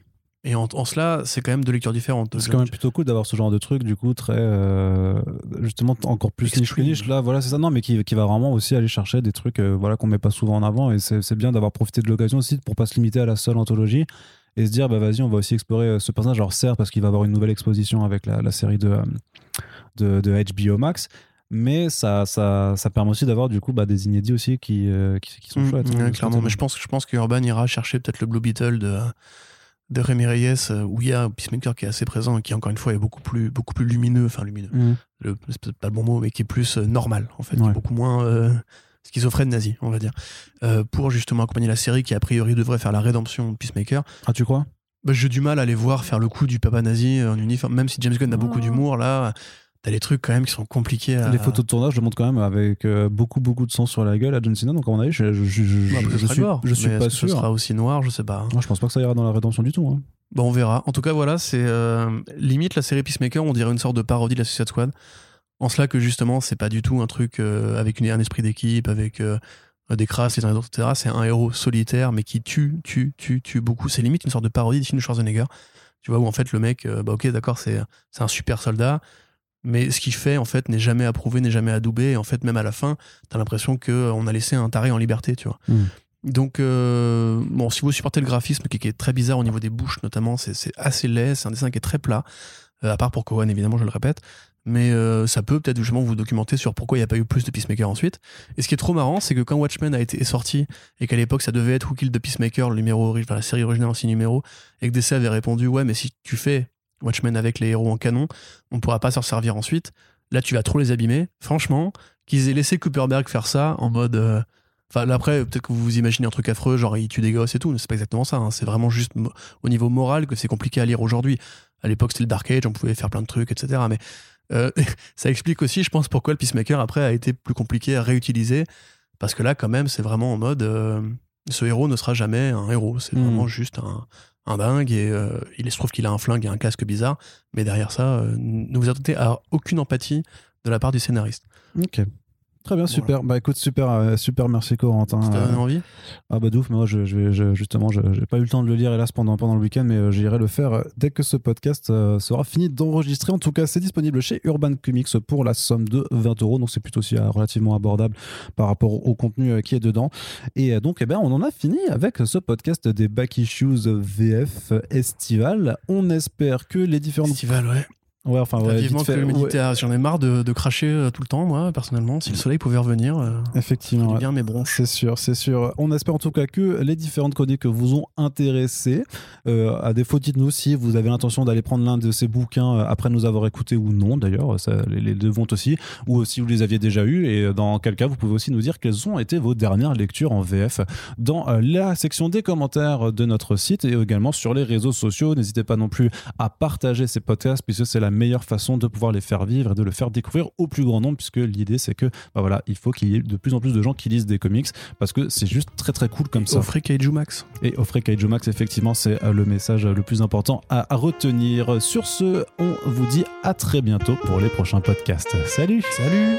Et en, cela, c'est quand même deux lectures différentes. C'est quand même plutôt cool d'avoir ce genre de truc, du coup, très. Euh, justement, encore plus niche niche. Là, voilà, c'est ça. Non, mais qui, qui, va vraiment aussi aller chercher des trucs euh, voilà, qu'on met pas souvent en avant. Et c'est bien d'avoir profité de l'occasion aussi pour pas se limiter à la seule anthologie et se dire bah vas-y on va aussi explorer euh, ce personnage. Alors certes parce qu'il va avoir une nouvelle exposition avec la, série de, euh, de, de, HBO Max mais ça, ça, ça permet aussi d'avoir du coup bah, des inédits aussi qui, euh, qui, sont mmh, chouettes hein, clairement. mais je pense, je pense qu'Urban ira chercher peut-être le Blue Beetle de de Rémi Reyes où il y a un Peacemaker qui est assez présent et qui encore une fois est beaucoup plus beaucoup plus lumineux enfin lumineux. Mmh. c'est peut-être pas le bon mot mais qui est plus normal en fait beaucoup moins schizophrène nazi, on va dire, euh, pour justement accompagner la série qui a priori devrait faire la rédemption de Peacemaker. Ah, tu crois? Bah, J'ai du mal à les voir faire le coup du papa nazi en uniforme, même si James Gunn a beaucoup d'humour là. T'as des trucs quand même qui sont compliqués à... Les photos de tournage le montrent quand même avec euh, beaucoup beaucoup de sang sur la gueule à John Cena, donc à mon avis, je, je, je, je, bah, suis, je suis pas sûr. Ce sera aussi noir, je sais pas. Moi, je pense pas que ça ira dans la rédemption du tout. Hein. Bon, on verra. En tout cas, voilà, c'est euh, limite la série Peacemaker, on dirait une sorte de parodie de la Suicide Squad. En cela que justement, c'est pas du tout un truc avec une, un esprit d'équipe, avec euh, des crasses, les uns les autres, etc. C'est un héros solitaire, mais qui tue, tue, tue, tue beaucoup. C'est limite une sorte de parodie de film de Schwarzenegger. Tu vois, où en fait, le mec, euh, bah ok, d'accord, c'est un super soldat, mais ce qu'il fait, en fait, n'est jamais approuvé, n'est jamais adoubé. Et en fait, même à la fin, t'as l'impression qu'on a laissé un taré en liberté, tu vois. Hmm. Donc, euh, bon, si vous supportez le graphisme qui, est très bizarre au niveau des bouches, notamment, c'est assez laid, c'est un dessin qui est très plat, à part pour Cohen, évidemment, je le répète mais euh, ça peut peut-être justement vous documenter sur pourquoi il n'y a pas eu plus de Peacemaker ensuite. Et ce qui est trop marrant, c'est que quand Watchmen a été sorti et qu'à l'époque ça devait être Who Killed the Peacemaker, le numéro, la série originale en six numéros, et que DC avait répondu ouais, mais si tu fais Watchmen avec les héros en canon, on ne pourra pas s'en servir ensuite. Là, tu vas trop les abîmer. Franchement, qu'ils aient laissé Cooperberg faire ça en mode. Euh, enfin, après, peut-être que vous vous imaginez un truc affreux, genre il tue des gosses et tout, mais c'est pas exactement ça. Hein. C'est vraiment juste au niveau moral que c'est compliqué à lire aujourd'hui. À l'époque, c'était le Dark Age, on pouvait faire plein de trucs, etc. Mais euh, ça explique aussi, je pense, pourquoi le Peacemaker après a été plus compliqué à réutiliser. Parce que là, quand même, c'est vraiment en mode euh, ce héros ne sera jamais un héros. C'est hmm. vraiment juste un, un dingue et euh, il se trouve qu'il a un flingue et un casque bizarre. Mais derrière ça, ne vous attendez à aucune empathie de la part du scénariste. Ok. Très bien, super. Bah écoute, super, euh, super, merci Corentin. Ça t'a donné envie Ah bah douf, mais moi je, je justement, je j'ai pas eu le temps de le lire hélas pendant, pendant le week-end, mais euh, j'irai le faire euh, dès que ce podcast euh, sera fini d'enregistrer. En tout cas, c'est disponible chez Urban Comics pour la somme de 20 euros, donc c'est plutôt aussi euh, relativement abordable par rapport au contenu euh, qui est dedans. Et euh, donc, eh ben, on en a fini avec ce podcast des Back Issues VF estival. On espère que les différentes... Festival, ouais. Ouais, enfin, ouais, Vivement que l'humidité ouais, J'en ai marre de, de cracher euh, tout le temps, moi, personnellement. Si le soleil pouvait revenir, euh, effectivement. bien mes bronches. C'est sûr, c'est sûr. On espère en tout cas que les différentes chroniques vous ont intéressé. Euh, à défaut, dites-nous si vous avez l'intention d'aller prendre l'un de ces bouquins euh, après nous avoir écoutés ou non, d'ailleurs, les, les deux vont aussi, ou si vous les aviez déjà eus, et dans quel cas vous pouvez aussi nous dire quelles ont été vos dernières lectures en VF dans euh, la section des commentaires de notre site et également sur les réseaux sociaux. N'hésitez pas non plus à partager ces podcasts puisque c'est la meilleure façon de pouvoir les faire vivre et de le faire découvrir au plus grand nombre puisque l'idée c'est que bah voilà, il faut qu'il y ait de plus en plus de gens qui lisent des comics parce que c'est juste très très cool comme ça. Offrez Kaiju Max. Et offrez Kaiju Max, effectivement, c'est euh, le message le plus important à à retenir. Sur ce, on vous dit à très bientôt pour les prochains podcasts. Salut Salut